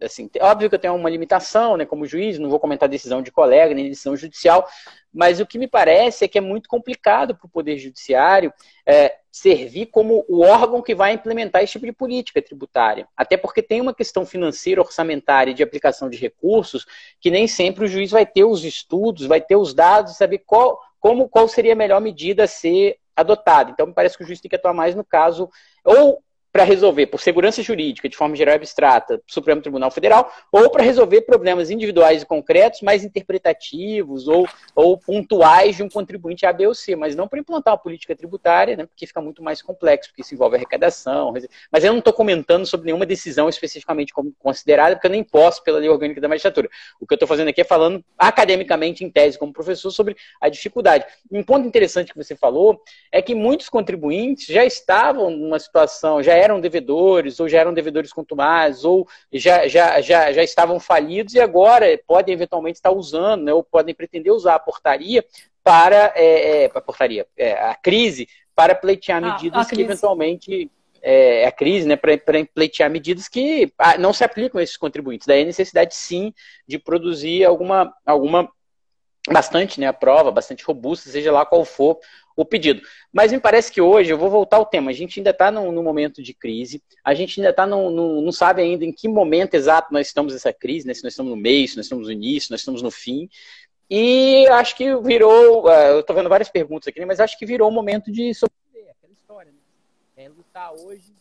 assim, óbvio que eu tenho uma limitação, né, como juiz, não vou comentar decisão de colega, nem decisão judicial, mas o que me parece é que é muito complicado para o Poder Judiciário é, servir como o órgão que vai implementar esse tipo de política tributária. Até porque tem uma questão financeira, orçamentária de aplicação de recursos, que nem sempre o juiz vai ter os estudos, vai ter os dados, saber qual, como, qual seria a melhor medida a ser adotada. Então, me parece que o juiz tem que atuar mais no caso, ou para resolver por segurança jurídica, de forma geral e abstrata, Supremo Tribunal Federal, ou para resolver problemas individuais e concretos, mais interpretativos ou, ou pontuais de um contribuinte A, B ou C, mas não para implantar uma política tributária, né, porque fica muito mais complexo, porque isso envolve arrecadação. Mas eu não estou comentando sobre nenhuma decisão especificamente considerada, porque eu nem posso pela lei orgânica da magistratura. O que eu estou fazendo aqui é falando academicamente, em tese, como professor, sobre a dificuldade. Um ponto interessante que você falou é que muitos contribuintes já estavam numa situação, já eram devedores, ou já eram devedores contumazes, ou já, já, já, já estavam falidos e agora podem eventualmente estar usando, né, ou podem pretender usar a portaria para é, é, a portaria, é, a crise para pleitear ah, medidas que eventualmente é, a crise, né, para pleitear medidas que ah, não se aplicam a esses contribuintes. Daí a necessidade, sim, de produzir alguma, alguma bastante, né, a prova, bastante robusta, seja lá qual for o pedido. Mas me parece que hoje, eu vou voltar ao tema, a gente ainda está num, momento de crise, a gente ainda está não sabe ainda em que momento exato nós estamos nessa crise, né? se nós estamos no meio, se nós estamos no início, se nós estamos no fim. E acho que virou, uh, eu estou vendo várias perguntas aqui, mas acho que virou o momento de sobreviver, aquela história, né? É lutar hoje,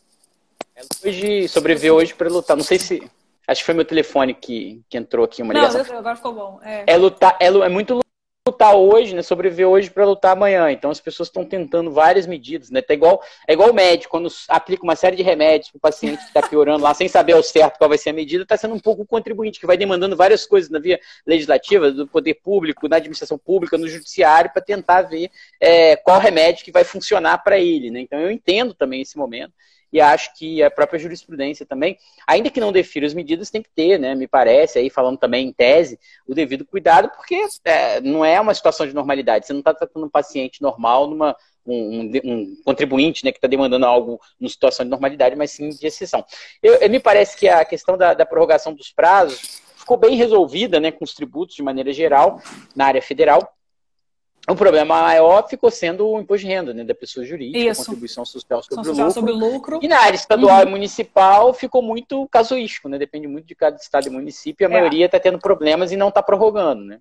é hoje, sobreviver hoje para lutar. Não sei se. Acho que foi meu telefone que, que entrou aqui uma ligação. Não, agora ficou bom. É, é lutar, é, é muito lutar hoje, né? Sobreviver hoje para lutar amanhã. Então as pessoas estão tentando várias medidas, né? Tá igual, é igual o médico, quando aplica uma série de remédios para o paciente que está piorando lá, sem saber ao certo qual vai ser a medida, está sendo um pouco o contribuinte, que vai demandando várias coisas na via legislativa, do poder público, na administração pública, no judiciário, para tentar ver é, qual remédio que vai funcionar para ele. Né? Então eu entendo também esse momento e acho que a própria jurisprudência também, ainda que não defira as medidas, tem que ter, né, me parece, aí falando também em tese, o devido cuidado, porque é, não é uma situação de normalidade, você não está tratando um paciente normal numa um, um, um, contribuinte né, que está demandando algo numa situação de normalidade, mas sim de exceção. Eu, eu, me parece que a questão da, da prorrogação dos prazos ficou bem resolvida né, com os tributos de maneira geral na área federal. O problema maior ficou sendo o imposto de renda né, da pessoa jurídica, Isso. a contribuição social sobre, social o lucro. sobre lucro. E na área estadual uhum. e municipal ficou muito casuístico, né? Depende muito de cada estado e município. A é. maioria está tendo problemas e não está prorrogando, né?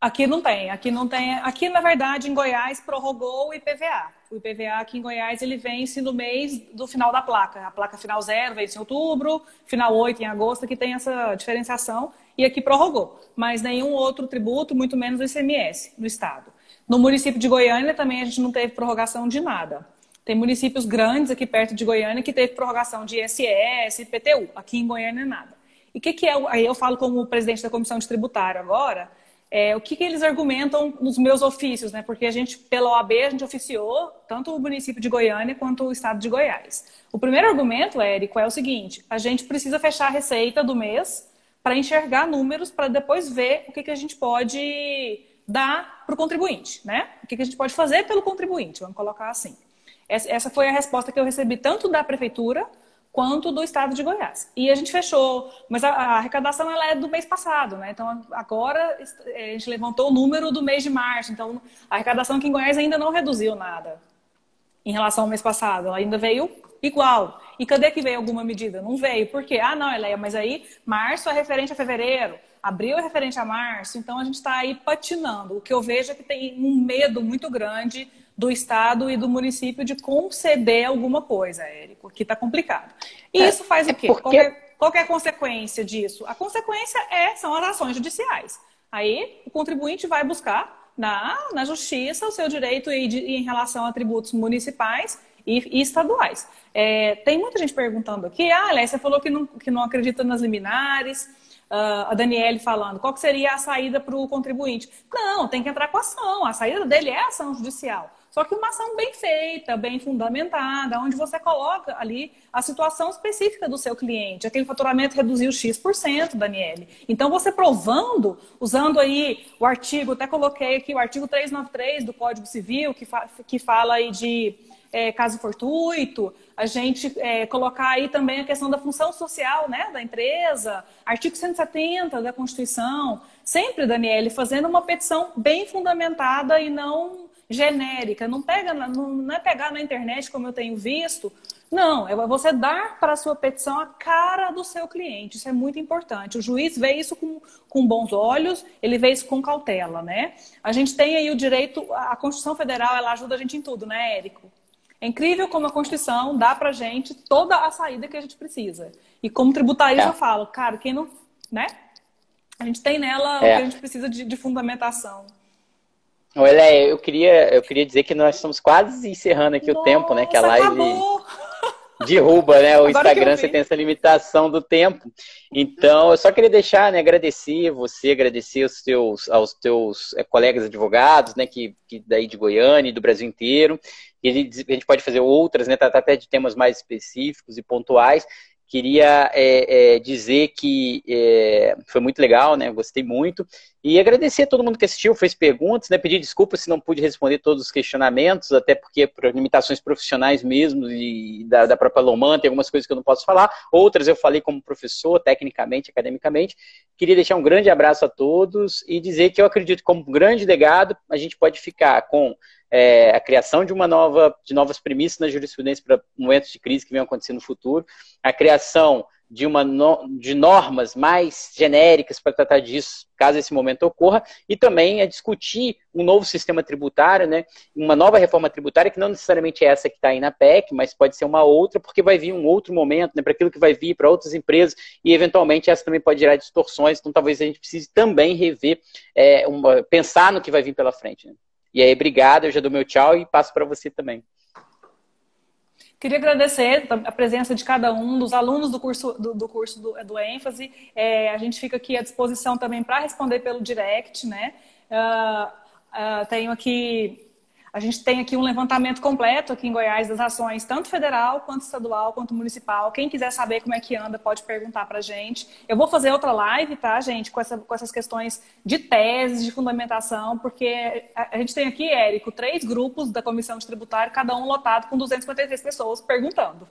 Aqui não tem, aqui não tem. Aqui, na verdade, em Goiás, prorrogou o IPVA. O IPVA aqui em Goiás, ele vence no mês do final da placa. A placa final zero vence em outubro, final 8 em agosto, que tem essa diferenciação. E aqui prorrogou. Mas nenhum outro tributo, muito menos o ICMS, no estado. No município de Goiânia também a gente não teve prorrogação de nada. Tem municípios grandes aqui perto de Goiânia que teve prorrogação de ISS, IPTU. Aqui em Goiânia, nada. E o que, que é? Aí eu falo como presidente da comissão de tributário agora é, o que, que, eles argumentam nos meus ofícios, né? Porque a gente, pela OAB, a gente oficiou tanto o município de Goiânia quanto o estado de Goiás. O primeiro argumento, Érico, é o seguinte: a gente precisa fechar a receita do mês para enxergar números, para depois ver o que, que a gente pode dar para o contribuinte, né? O que, que a gente pode fazer pelo contribuinte, vamos colocar assim. Essa foi a resposta que eu recebi tanto da prefeitura quanto do estado de Goiás. E a gente fechou, mas a, a, arrecadação ela é do mês passado, né? Então agora a gente levantou o número do mês de março, então a arrecadação aqui em Goiás ainda não reduziu nada em relação ao mês passado, ela ainda veio igual. E cadê que veio alguma medida? Não veio. Por quê? Ah, não, Eleia, mas aí março é referente a fevereiro. Abril é referente a março, então a gente está aí patinando. O que eu vejo é que tem um medo muito grande do Estado e do município de conceder alguma coisa, Érico, que está complicado. E é, isso faz é o quê? Porque... Qual, é, qual é a consequência disso? A consequência é, são as ações judiciais. Aí o contribuinte vai buscar na, na justiça o seu direito em, em relação a tributos municipais e, e estaduais. É, tem muita gente perguntando aqui, ah, você falou que não, que não acredita nas liminares, uh, a Daniele falando, qual que seria a saída para o contribuinte? Não, tem que entrar com ação, a saída dele é ação judicial. Só que uma ação bem feita, bem fundamentada, onde você coloca ali a situação específica do seu cliente. Aquele faturamento reduziu X%, Daniele. Então, você provando, usando aí o artigo, até coloquei aqui o artigo 393 do Código Civil, que, fa que fala aí de é, caso fortuito, a gente é, colocar aí também a questão da função social né, da empresa, artigo 170 da Constituição, sempre, Daniele, fazendo uma petição bem fundamentada e não genérica. Não, pega, não, não é pegar na internet, como eu tenho visto. Não, é você dar para a sua petição a cara do seu cliente. Isso é muito importante. O juiz vê isso com, com bons olhos, ele vê isso com cautela, né? A gente tem aí o direito, a Constituição Federal, ela ajuda a gente em tudo, né, Érico? É incrível como a Constituição dá para gente toda a saída que a gente precisa. E como tributarista é. eu falo, cara, quem não, né? A gente tem nela é. o que a gente precisa de, de fundamentação. Olha, eu queria, eu queria dizer que nós estamos quase encerrando aqui Nossa, o tempo, né? Que a live acabou. [LAUGHS] derruba, né? O Agora Instagram você tem essa limitação do tempo. Então, eu só queria deixar, né, agradecer você, agradecer os teus, aos teus é, colegas advogados, né, que, que daí de Goiânia e do Brasil inteiro. E a gente pode fazer outras, né, tratar até de temas mais específicos e pontuais. Queria é, é, dizer que é, foi muito legal, né? Gostei muito. E agradecer a todo mundo que assistiu, fez perguntas, né? Pedir desculpas se não pude responder todos os questionamentos, até porque por limitações profissionais mesmo e da, da própria Loman, tem algumas coisas que eu não posso falar. Outras eu falei como professor, tecnicamente, academicamente. Queria deixar um grande abraço a todos e dizer que eu acredito que como grande legado a gente pode ficar com é, a criação de uma nova, de novas premissas na jurisprudência para momentos de crise que venham acontecer no futuro, a criação de, uma no, de normas mais genéricas para tratar disso, caso esse momento ocorra, e também a discutir um novo sistema tributário, né, uma nova reforma tributária, que não necessariamente é essa que está aí na PEC, mas pode ser uma outra, porque vai vir um outro momento, né, para aquilo que vai vir para outras empresas, e eventualmente essa também pode gerar distorções, então talvez a gente precise também rever, é, uma, pensar no que vai vir pela frente. Né. E aí, obrigado, eu já dou meu tchau e passo para você também. Queria agradecer a presença de cada um dos alunos do curso do, do curso do, do ênfase. É, a gente fica aqui à disposição também para responder pelo direct, né? Uh, uh, tenho aqui a gente tem aqui um levantamento completo aqui em Goiás das ações, tanto federal, quanto estadual, quanto municipal. Quem quiser saber como é que anda, pode perguntar para a gente. Eu vou fazer outra live, tá, gente, com, essa, com essas questões de teses, de fundamentação, porque a, a gente tem aqui, Érico, três grupos da comissão de tributário, cada um lotado com 253 pessoas perguntando.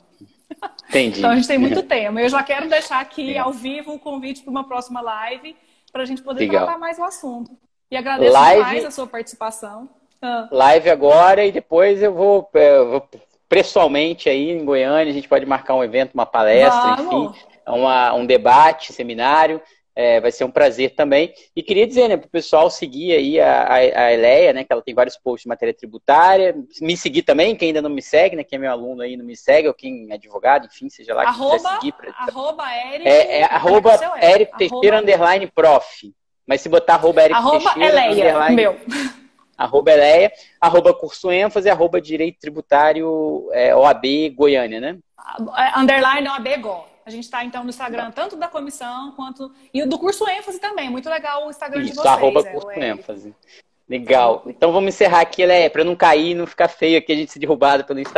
Entendi. então a gente tem muito [LAUGHS] tema. Eu já quero deixar aqui ao vivo o convite para uma próxima live, para a gente poder Legal. tratar mais o assunto. E agradeço live... demais a sua participação. Ah. Live agora e depois eu vou, é, eu vou pessoalmente aí em Goiânia, a gente pode marcar um evento, uma palestra, Vamos. enfim, uma, um debate, seminário. É, vai ser um prazer também. E queria dizer, né, para o pessoal seguir aí a, a, a Eleia, né, que ela tem vários posts de matéria tributária. Me seguir também, quem ainda não me segue, né, quem é meu aluno aí não me segue, ou quem é advogado, enfim, seja lá arroba, quiser seguir. Pra... Arroba Érico. É, é arroba Érico Teixeira, underline, prof. Mas se botar arroba Érico arroba Teixeira, Eleia, meu [LAUGHS] arroba Eleia, arroba curso ênfase, arroba direito tributário é, OAB Goiânia, né? Underline OAB Go. A gente está, então, no Instagram, tanto da comissão quanto. E do curso ênfase também. Muito legal o Instagram Isso, de vocês. Arroba é, curso ênfase. Legal. Então vamos encerrar aqui, Eleia, para não cair, não ficar feio aqui a gente se derrubado pelo Instagram.